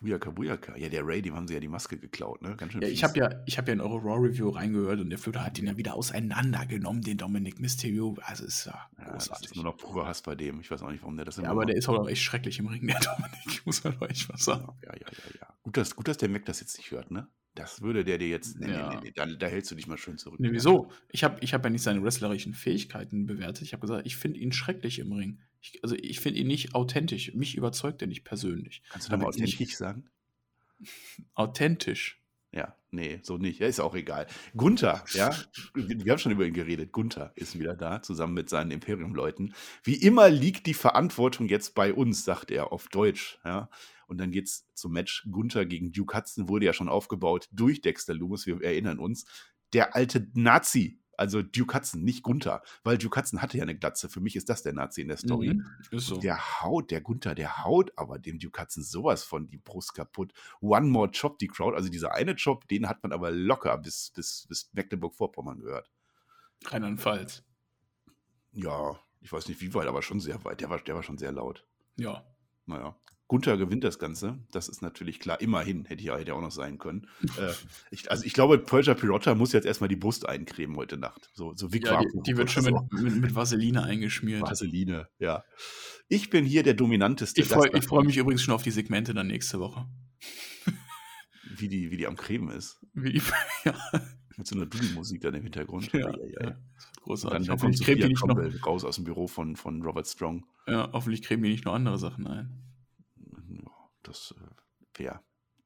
Buyaka, Buyaka. Ja, der Ray, dem haben sie ja die Maske geklaut, ne? Ganz schön Ja, ich habe ja, ich hab ja in eure Raw-Review reingehört und der Flöter hat den ja wieder auseinandergenommen, den Dominic Mysterio. Also ist ja Ja, das großartig. ist nur noch purer Hass bei dem. Ich weiß auch nicht, warum der das Ja, immer aber macht. der ist auch echt schrecklich im Ring, der [laughs] Dominik, muss man doch echt was sagen. Ja, ja, ja, ja. Gut, dass, gut, dass der Mac das jetzt nicht hört, ne? Das würde der dir jetzt. Nee, Ja. nee, nee, nee, da, da hältst du dich mal schön zurück. Nee, wieso? Ich habe ich hab ja nicht seine wrestlerischen Fähigkeiten bewertet. Ich habe gesagt, ich finde ihn schrecklich im Ring. Ich, also ich finde ihn nicht authentisch. Mich überzeugt er nicht persönlich. Kannst du da mal Damit nicht- authentisch sagen? Authentisch. Ja, nee, so nicht. Ja, ist auch egal. Gunther, ja, wir wir haben schon über ihn geredet. Gunther ist wieder da, zusammen mit seinen Imperium-Leuten. Wie immer liegt die Verantwortung jetzt bei uns, sagt er auf Deutsch, ja. Und dann geht's zum Match. Gunther gegen Duke Hudson wurde ja schon aufgebaut durch Dexter Loomis, wir erinnern uns. Der alte Nazi, also Duke Hudson, nicht Gunther, weil Duke Hudson hatte ja eine Glatze. Für mich ist das der Nazi in der Story. Mhm, so. Der haut, der Gunther, der haut aber dem Duke Hudson sowas von die Brust kaputt. One more Chop, die Crowd. Also dieser eine Chop, den hat man aber locker bis, bis, bis Mecklenburg-Vorpommern gehört. Rheinland-Pfalz. Ja, ich weiß nicht wie weit, aber schon sehr weit. Der war, der war schon sehr laut. Ja. Naja. Gunther gewinnt das Ganze. Das ist natürlich klar. Immerhin hätte ja hätte auch noch sein können. [laughs] äh, ich, also ich glaube, Persia Pirotta muss jetzt erstmal die Brust eincremen heute Nacht. So, so ja, die, die, wird schon mit, mit, mit, Vaseline eingeschmiert. Vaseline, ja. Ich bin hier der dominanteste. Ich freue freu mich übrigens schon auf die Segmente dann nächste Woche. [laughs] wie, die, wie die am Cremen ist. Wie die, [laughs] ja. Mit so einer Doodle-Musik dann im Hintergrund. Ja, ja, ja. Großartig. dann, dann kommt Sophia nicht noch raus aus dem Büro von, von Robert Strong. Ja, hoffentlich cremen die nicht noch andere Sachen ein. Das äh, wäre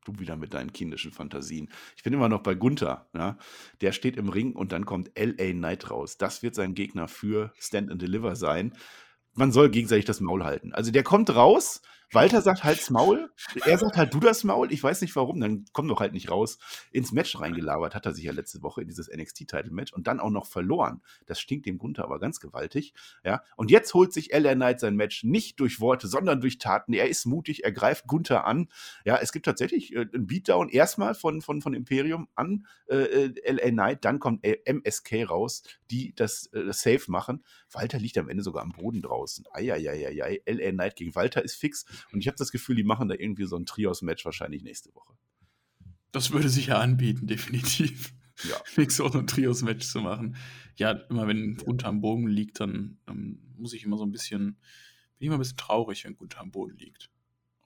du wieder mit deinen kindischen Fantasien. Ich bin immer noch bei Gunther. Ja? Der steht im Ring und dann kommt LA Knight raus. Das wird sein Gegner für Stand and Deliver sein. Man soll gegenseitig das Maul halten. Also der kommt raus, Walter sagt halt's Maul. Er sagt halt du das Maul. Ich weiß nicht warum. Dann komm doch halt nicht raus. Ins Match reingelabert hat er sich ja letzte Woche in dieses NXT-Title-Match und dann auch noch verloren. Das stinkt dem Gunther aber ganz gewaltig. Ja. Und jetzt holt sich LA Knight sein Match nicht durch Worte, sondern durch Taten. Er ist mutig. Er greift Gunther an. Ja, es gibt tatsächlich äh, einen Beatdown erstmal von, von, von Imperium an äh, äh LA Knight. Dann kommt MSK raus, die das, äh, das Safe machen. Walter liegt am Ende sogar am Boden draußen. Eieieiei. LA Knight gegen Walter ist fix. Und ich habe das Gefühl, die machen da irgendwie so ein Trios-Match wahrscheinlich nächste Woche. Das würde sich ja anbieten, definitiv. Ja. [laughs] Fix auch ein Trios-Match zu machen. Ja, immer wenn Gunther am Boden liegt, dann, dann, muss ich immer so ein bisschen, bin ich immer ein bisschen traurig, wenn Gunther am Boden liegt.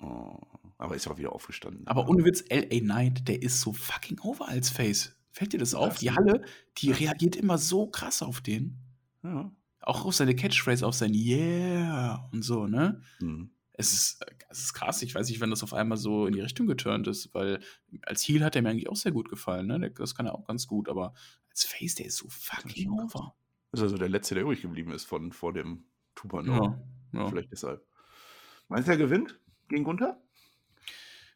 Oh, aber ist auch wieder aufgestanden. Aber ohne Witz, L.A. Knight, der ist so fucking over als Face. Fällt dir das auf? Die Halle, die reagiert immer so krass auf den. Ja. Auch auf seine Catchphrase, auf sein Yeah und so, ne? Mhm es ist, es ist krass. Ich weiß nicht, wenn das auf einmal so in die Richtung geturnt ist, weil als Heal hat er mir eigentlich auch sehr gut gefallen. Ne? Das kann er auch ganz gut, aber als Face, der ist so fucking over. Das ist also der letzte, der übrig geblieben ist von vor dem Tupano. Ja, ja. Vielleicht deshalb. Meinst du, er gewinnt gegen Gunther?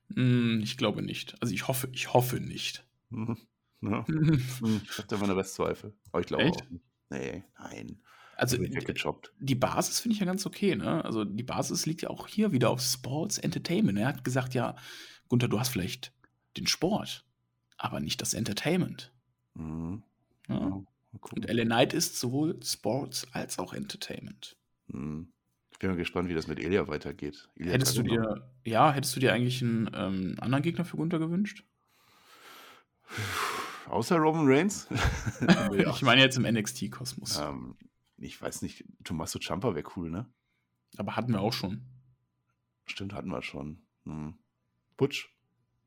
Mm, ich glaube nicht. Also ich hoffe, ich hoffe nicht. Mhm. Ja. [laughs] Hm, ich habe da meine Restzweifel. Aber ich glaube auch nicht. Nee, nein. Also die Basis finde ich ja ganz okay, ne? Also die Basis liegt ja auch hier wieder auf Sports Entertainment. Er hat gesagt, ja, Gunther, du hast vielleicht den Sport, aber nicht das Entertainment. Mhm. Ja. Ja, cool. Und Ellen Knight ist sowohl Sports als auch Entertainment. Mhm. Ich bin mal gespannt, wie das mit Elia weitergeht. Elia hättest du dir, ja, hättest du dir eigentlich einen ähm, anderen Gegner für Gunther gewünscht? Außer Roman Reigns? [laughs] [laughs] ich meine jetzt im NXT-Kosmos. Ähm, ich weiß nicht, Tommaso Ciampa wäre cool, ne? Aber hatten wir auch schon. Stimmt, hatten wir schon. Hm. Butch.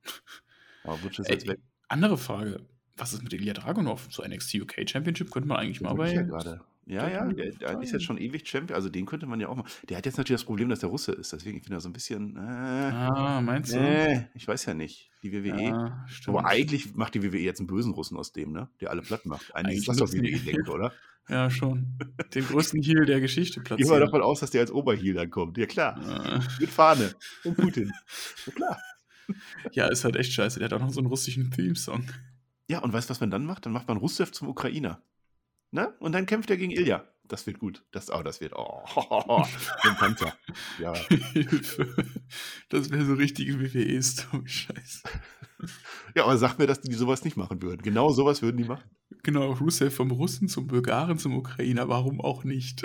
[laughs] Aber Butch ist Ey, jetzt weg. Andere Frage. Was ist mit Ilya Dragunov? So NXT UK Championship könnte man eigentlich mal bei. Ja, gerade. Ja, ja, der, der ist jetzt schon ewig Champion. Also den könnte man ja auch mal. Der hat jetzt natürlich das Problem, dass der Russe ist. Deswegen finde ich so ein bisschen. Äh, ah, meinst du? Äh, ich weiß ja nicht. Die WWE. Ja, Aber eigentlich macht die WWE jetzt einen bösen Russen aus dem, ne? Der alle platt macht. Eigentlich, eigentlich ist das doch WWE denkt, oder? [laughs] Ja, schon. Den größten Heal der Geschichte platziert. Gehen wir davon aus, dass der als Oberheal dann kommt. Ja, klar. Ja. Mit Fahne. Und Putin. [laughs] Ja, klar. Ja, ist halt echt scheiße. Der hat auch noch so einen russischen Theme-Song. Ja, und weißt du, was man dann macht? Dann macht man Rusev zum Ukrainer. Ne? Und dann kämpft er gegen Ilya. Das wird gut. Das, oh, das wird. Oh, [laughs] ein Panzer. Ja. [laughs] Das wäre so richtige WWE-Story. Scheiße. Ja, aber sag mir, dass die sowas nicht machen würden. Genau sowas würden die machen. Genau, Rusev vom Russen zum Bulgaren zum Ukrainer, warum auch nicht?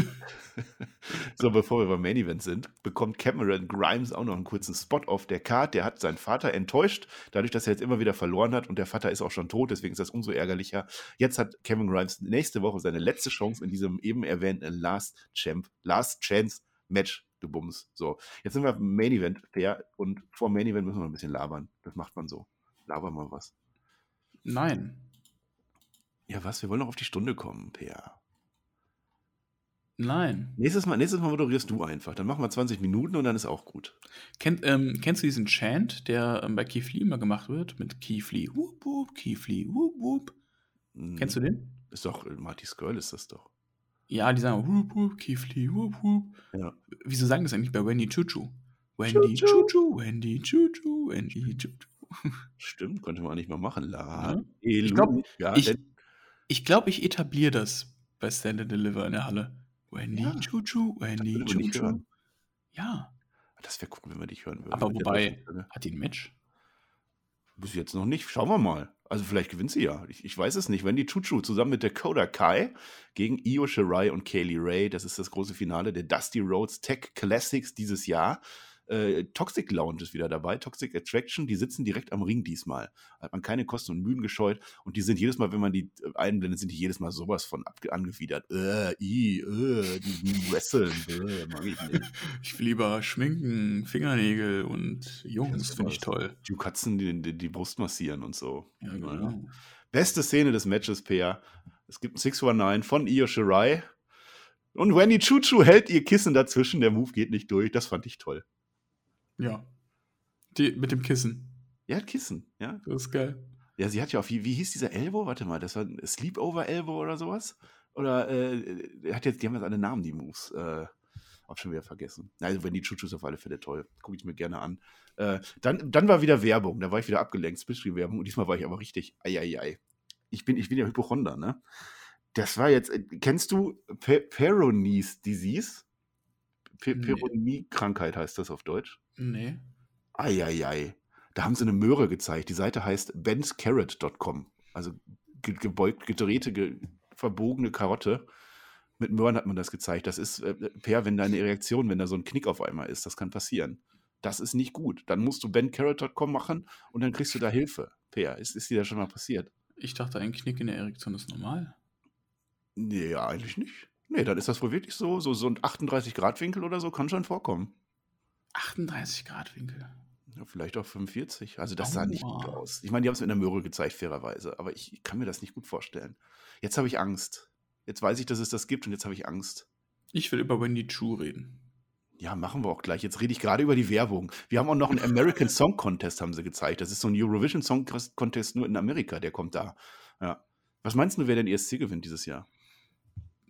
[laughs] so, bevor wir beim Main Event sind, bekommt Cameron Grimes auch noch einen kurzen Spot auf der Card. Der hat seinen Vater enttäuscht, dadurch, dass er jetzt immer wieder verloren hat und der Vater ist auch schon tot, deswegen ist das umso ärgerlicher. Jetzt hat Cameron Grimes nächste Woche seine letzte Chance in diesem eben erwähnten Last Champ, Last Chance Match du Bums. So, jetzt sind wir im Main Event, fair, und vor Main Event müssen wir ein bisschen labern. Das macht man so. Laber mal was. Nein. Ja, was? Wir wollen noch auf die Stunde kommen, Peer. Nein. Nächstes Mal, nächstes Mal moderierst du einfach. Dann machen wir 20 Minuten und dann ist auch gut. Kennt, ähm, kennst du diesen Chant, der ähm, bei Keith Lee immer gemacht wird? Mit Keith Lee, whoop, whoop, Keith Lee, whoop, whoop. Hm. Kennst du den? Ist doch, Marty Skirl ist das doch. Ja, die sagen whoop, whoop, Keith Lee, whoop, whoop. Ja. Wieso sagen das eigentlich bei Wendy Chuchu? Wendy Chuchu, Wendy Chuchu, Wendy Chuchu. Stimmt, könnte man eigentlich mal machen. La, ja. Ich glaube, ich, ich, glaub, ich etabliere das bei Stand and Deliver in der Halle. Wendy ja. Chuchu, Wendy Chuchu. Ja. Das wäre cool, wenn wir dich hören würden. Aber wobei, hat die ein Match? Bis jetzt noch nicht. Schauen wir mal. Also vielleicht gewinnt sie ja. Ich, ich weiß es nicht. Wendy Chuchu zusammen mit Dakota Kai gegen Io Shirai und Kaylee Ray. Das ist das große Finale der Dusty Roads Tech Classics dieses Jahr. Äh, Toxic Lounge ist wieder dabei, Toxic Attraction, die sitzen direkt am Ring diesmal. Hat man keine Kosten und Mühen gescheut und die sind jedes Mal, wenn man die äh, einblendet, sind die jedes Mal sowas von angewidert. Äh, i, äh, die wresteln, äh, mag ich nicht. [laughs] Ich will lieber schminken, Fingernägel und Jungs, finde ich toll. Die Katzen, die, die, die Brust massieren und so. Ja, genau. Beste Szene des Matches, Peer. Es gibt ein 619 von Io Shirai. Und Wendy Chuchu hält ihr Kissen dazwischen. Der Move geht nicht durch. Das fand ich toll. Ja. Die, mit dem Kissen. Ja, Kissen, ja. Das ist geil. Ja, sie hat ja auch, wie, wie hieß dieser Elbow? Warte mal, das war ein Sleepover Elbow oder sowas? Oder äh, hat jetzt, die haben jetzt alle Namen, die Moves. Äh, hab schon wieder vergessen. Also, wenn die Chuchus auf alle Fälle toll. Gucke ich mir gerne an. Äh, dann, dann war wieder Werbung. Da war ich wieder abgelenkt. Splitstream-Werbung. Und diesmal war ich aber richtig. Eieiei. Ich bin, ich bin ja Hypochonder, ne? Das war jetzt. Äh, kennst du Pe Peronis Disease? Pe Nee. Peronie-Krankheit heißt das auf Deutsch. Nee. Eieiei. Da haben sie eine Möhre gezeigt. Die Seite heißt benscarrot.com. Also ge gebeugt, gedrehte, ge verbogene Karotte. Mit Möhren hat man das gezeigt. Das ist, äh, Per, wenn deine Reaktion, wenn da so ein Knick auf einmal ist, das kann passieren. Das ist nicht gut. Dann musst du bencarrot.com machen und dann kriegst du da Hilfe. Per, ist, ist dir das schon mal passiert? Ich dachte, ein Knick in der Erektion ist normal. Nee, eigentlich nicht. Nee, dann ist das wohl wirklich so. So, so ein 38-Grad-Winkel oder so kann schon vorkommen. 38 Grad Winkel. Ja, vielleicht auch 45. Also das sah nicht gut Aua. aus. Ich meine, die haben es mit einer Möhre gezeigt, fairerweise. Aber ich, ich kann mir das nicht gut vorstellen. Jetzt habe ich Angst. Jetzt weiß ich, dass es das gibt und jetzt habe ich Angst. Ich will über Wendy Chu reden. Ja, machen wir auch gleich. Jetzt rede ich gerade über die Werbung. Wir haben auch noch einen American [laughs] Song Contest, haben sie gezeigt. Das ist so ein Eurovision Song Contest nur in Amerika, der kommt da. Ja. Was meinst du, wer denn ESC gewinnt dieses Jahr?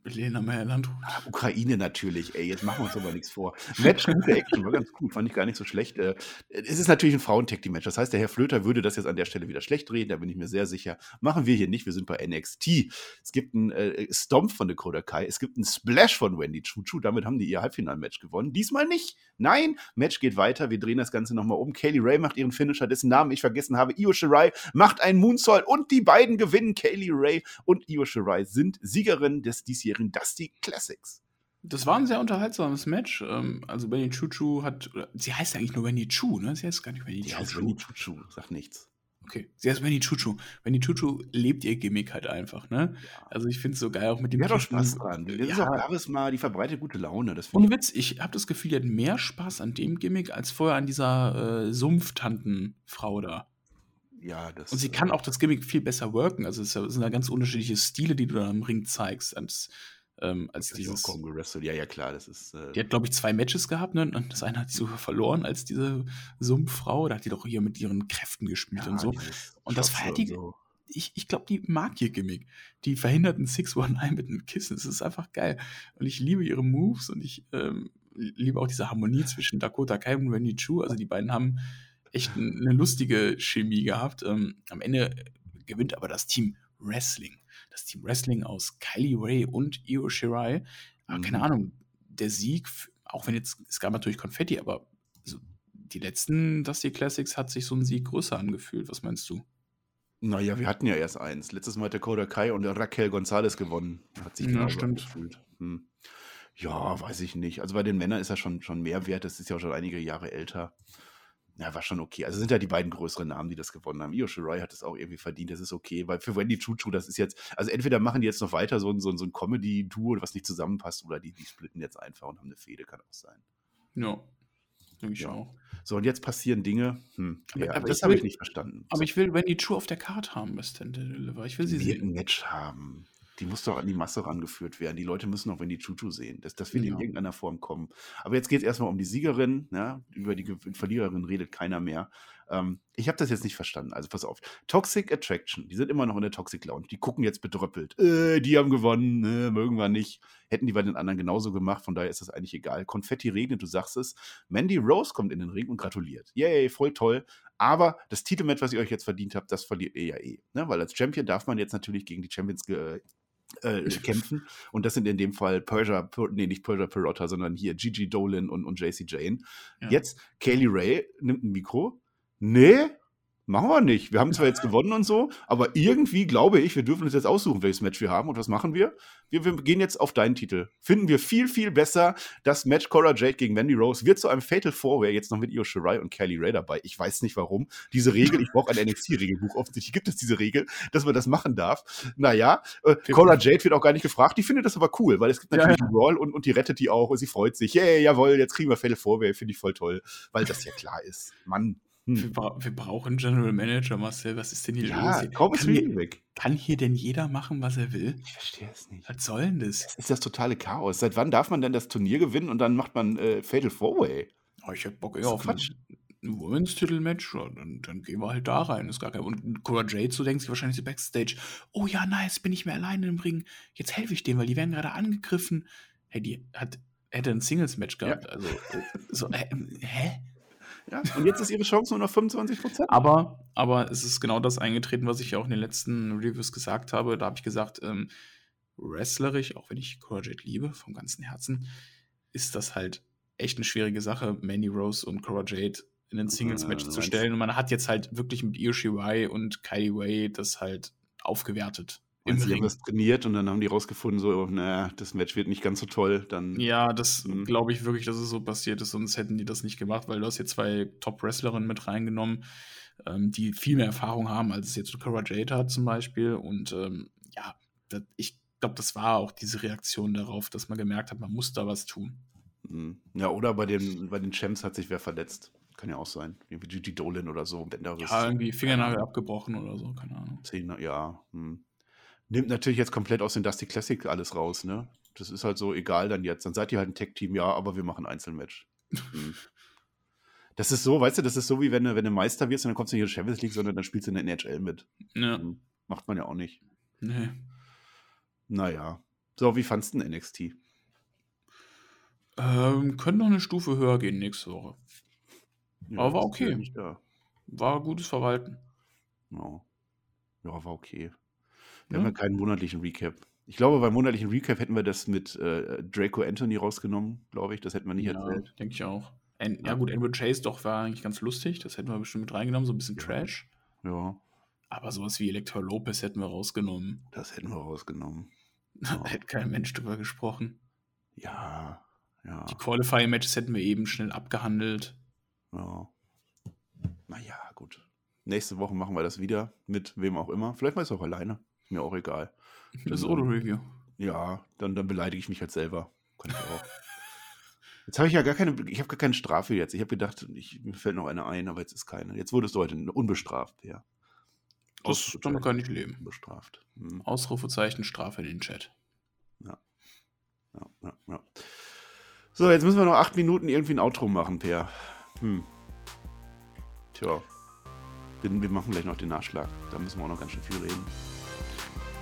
Lena Meyer-Landrut. Ukraine natürlich, ey, jetzt machen wir uns aber nichts vor. Match, gute Action, war ganz gut, fand ich gar nicht so schlecht. Äh, Es ist natürlich ein Frauentag-Team-Match, das heißt, der Herr Flöter würde das jetzt an der Stelle wieder schlecht reden, da bin ich mir sehr sicher. Machen wir hier nicht, wir sind bei NXT. Es gibt einen äh, Stomp von Dakota Kai, es gibt einen Splash von Wendy Chuchu, damit haben die ihr Halbfinal-Match gewonnen. Diesmal nicht. Nein, Match geht weiter, wir drehen das Ganze nochmal um. Kaylee Ray macht ihren Finisher, dessen Namen ich vergessen habe. Io Shirai macht einen Moonsault und die beiden gewinnen. Kaylee Ray und Io Shirai sind Siegerin des diesjährigen Dusty Classics. Das war ein sehr unterhaltsames Match. Ähm, Also Wendy Chu Chu hat, sie heißt ja eigentlich nur Wendy Chu, ne? Sie heißt gar nicht Wendy Die Chu heißt. Wendy Chuchu, sagt nichts. Okay, sie heißt Wendy Chu Chu. Wendy Chu Chu lebt ihr Gimmick halt einfach, ne? Also ich finde es so geil, auch mit dem Die hat auch Typen. Spaß dran. Das ist Ja. auch Charisma, die verbreitet gute Laune. Das Ohne Witz, ich habe das Gefühl, die hat mehr Spaß an dem Gimmick als vorher an dieser äh, Sumpftantenfrau da. Ja, das. Und sie kann auch das Gimmick viel besser worken. Also es sind ja ganz unterschiedliche Stile, die du da im Ring zeigst, als, ähm, als äh, dieses Wrestle. Ja, ja, klar, das ist. Äh, Die hat, glaube ich, zwei Matches gehabt, ne? Und das eine hat sie sogar verloren als diese Sumpffrau. Da hat die doch hier mit ihren Kräften gespielt ja, und so. Und das feiert die- so. Ich, ich glaube, die mag ihr Gimmick. Die verhindert einen 619 mit einem Kissen. Das ist einfach geil. Und ich liebe ihre Moves und ich ähm, liebe auch diese Harmonie zwischen Dakota Kai und Wendy Chu. Also die beiden haben echt eine lustige Chemie gehabt. Ähm, am Ende gewinnt aber das Team Wrestling. Das Team Wrestling aus Kylie Ray und Io Shirai. Aber keine Mhm. Ahnung, der Sieg, auch wenn jetzt, es gab natürlich Konfetti, aber so die letzten Dusty Classics hat sich so ein Sieg größer angefühlt. Was meinst du? Naja, wir hatten ja erst eins. Letztes Mal hat der Koda Kai und der Raquel Gonzalez gewonnen. Hat sich Ja, stimmt. angefühlt. Hm. Ja, weiß ich nicht. Also bei den Männern ist er schon, schon mehr wert. Das ist ja auch schon einige Jahre älter. Ja, war schon okay. Also sind ja die beiden größeren Namen, die das gewonnen haben. Io Shirai hat es auch irgendwie verdient. Das ist okay. Weil für Wendy Chuchu, das ist jetzt, also entweder machen die jetzt noch weiter so ein, so ein, so ein Comedy-Duo, was nicht zusammenpasst, oder die, die splitten jetzt einfach und haben eine Fehde, kann auch sein. Ja, denke ich Ja. auch. So, und jetzt passieren Dinge. Hm, Aber- ja, aber das habe ich nicht verstanden. Aber ich will Wendy Chu auf der Karte haben, Miss Deliver. Ich will sie wird ein sehen. Match haben. Die muss doch an die Masse rangeführt werden. Die Leute müssen auch wenn die Chuchu sehen. Das, das wird in Ja. irgendeiner Form kommen. Aber jetzt geht es erstmal um die Siegerin. Ja? Über die Verliererin redet keiner mehr. Ähm, ich habe das jetzt nicht verstanden. Also pass auf. Toxic Attraction. Die sind immer noch in der Toxic Lounge. Die gucken jetzt bedröppelt. Äh, die haben gewonnen. Äh, mögen wir nicht. Hätten die bei den anderen genauso gemacht. Von daher ist das eigentlich egal. Konfetti regnet, du sagst es. Mandy Rose kommt in den Ring und gratuliert. Yay, voll toll. Aber das Titelmatch, was ihr euch jetzt verdient habt, das verliert ihr ja eh. Ne? Weil als Champion darf man jetzt natürlich gegen die Champions äh, [laughs] kämpfen. Und das sind in dem Fall Persia, Per- nee, nicht Persia Perotta, sondern hier Gigi Dolan und, und JC Jane. Ja. Jetzt Kaylee Ray nimmt ein Mikro. Nee, Machen wir nicht. Wir haben zwar jetzt gewonnen und so, aber irgendwie glaube ich, wir dürfen uns jetzt aussuchen, welches Match wir haben. Und was machen wir? Wir, wir gehen jetzt auf deinen Titel. Finden wir viel, viel besser. Das Match Cora Jade gegen Mandy Rose wird zu einem Fatal Four-Way, jetzt noch mit Io Shirai und Kelly Ray dabei. Ich weiß nicht warum. Diese Regel, ich brauche ein NXT-Regelbuch. Offensichtlich gibt es diese Regel, dass man das machen darf. Naja, äh, Cora Jade wird auch gar nicht gefragt. Die findet das aber cool, weil es gibt natürlich ja, ja. Brawl und, und die rettet die auch und sie freut sich. Yeah, jawohl, jetzt kriegen wir Fatal Four-Way. Finde ich voll toll, weil das ja klar ist. Mann. Hm. Wir, wir, brauchen General Manager, Marcel. Was ist denn hier ja, los? Kaum ist kann, weg. kann hier denn jeder machen, was er will? Ich verstehe es nicht. Was soll denn das? Das ist das totale Chaos. Seit wann darf man denn das Turnier gewinnen und dann macht man äh, Fatal Four-Way? Oh, ich hab Bock eher auf ein, ein Women's-Titel-Match. Ja, dann, dann, gehen wir halt da rein. Ist gar kein, und Cora Jade, so denkt sich wahrscheinlich so Backstage: Oh ja, nice, bin ich mehr alleine im Ring. Jetzt helfe ich denen, weil die werden gerade angegriffen. Hey, die hat, hätte ein Singles-Match gehabt. Ja. Also, äh, so, äh, hä? Ja, und jetzt ist ihre Chance nur noch 25 Prozent. Aber, aber es ist genau das eingetreten, was ich ja auch in den letzten Reviews gesagt habe. Da habe ich gesagt, ähm, wrestlerisch, auch wenn ich Cora Jade liebe, vom ganzen Herzen, ist das halt echt eine schwierige Sache, Mandy Rose und Cora Jade in ein Singles-Match ja, zu stellen. Und man hat jetzt halt wirklich mit Io Shirai und Kylie Way das halt aufgewertet. Und sie haben das trainiert und dann haben die rausgefunden, so, naja, das Match wird nicht ganz so toll. Dann, ja, das hm. glaube ich wirklich, dass es so passiert ist, sonst hätten die das nicht gemacht, weil du hast hier zwei Top-Wrestlerinnen mit reingenommen, ähm, die viel mehr Erfahrung haben, als es jetzt Cara Jade hat zum Beispiel. Und ähm, ja, das, ich glaube, das war auch diese Reaktion darauf, dass man gemerkt hat, man muss da was tun. Hm. Ja, oder bei den, bei den Champs hat sich wer verletzt. Kann ja auch sein. Irgendwie Gigi Dolan oder so. Ja, irgendwie Fingernagel abgebrochen oder so, keine Ahnung. Zehn, ja. Hm nimmt natürlich jetzt komplett aus den Dusty Classic alles raus, ne? Das ist halt so egal dann jetzt. Dann seid ihr halt ein Tech-Team, ja, aber wir machen Einzelmatch. Hm. [laughs] Das ist so, weißt du, das ist so wie wenn du, wenn du Meister wirst und dann kommst du nicht in die Champions League, sondern dann spielst du in der NHL mit. Ja. Hm. Macht man ja auch nicht. Nee. Naja. So, wie fandst du denn NXT? Ähm, können noch eine Stufe höher gehen nächste Woche. Ja, Aber war okay. War gutes Verwalten. Ja. ja, war okay. Wir haben ja keinen monatlichen Recap. Ich glaube, beim monatlichen Recap hätten wir das mit äh, Draco Anthony rausgenommen, glaube ich. Das hätten wir nicht ja, erzählt. Denke ich auch. An ja, gut, Andrew Chase doch war eigentlich ganz lustig. Das hätten wir bestimmt mit reingenommen, so ein bisschen Trash. Ja. Aber sowas wie Elektor Lopez hätten wir rausgenommen. Das hätten wir rausgenommen. [laughs] Da hätte kein Mensch drüber gesprochen. Ja, ja. Die Qualifying-Matches hätten wir eben schnell abgehandelt. Ja. Naja, gut. Nächste Woche machen wir das wieder mit wem auch immer. Vielleicht mal es auch alleine. Mir auch egal. Das ist Auto-Review. Ja, dann, dann beleidige ich mich halt selber. Kann ich auch. [laughs] Jetzt habe ich ja gar keine, ich habe gar keine Strafe jetzt. Ich habe gedacht, ich, mir fällt noch eine ein, aber jetzt ist keine. Jetzt wurdest du heute unbestraft, ja. Das damit kann ich leben. Bestraft. Hm. Ausrufezeichen, Strafe in den Chat. Ja. Ja, ja, ja. So, jetzt müssen wir noch acht Minuten irgendwie ein Outro machen, Per. Hm. Tja. Wir machen gleich noch den Nachschlag. Da müssen wir auch noch ganz schön viel reden.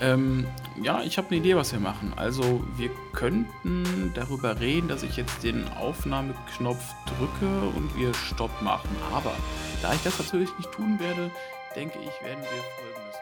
Ähm, ja, ich habe eine Idee, was wir machen. Also, wir könnten darüber reden, dass ich jetzt den Aufnahmeknopf drücke und wir Stopp machen. Aber da ich das natürlich nicht tun werde, denke ich, werden wir folgendes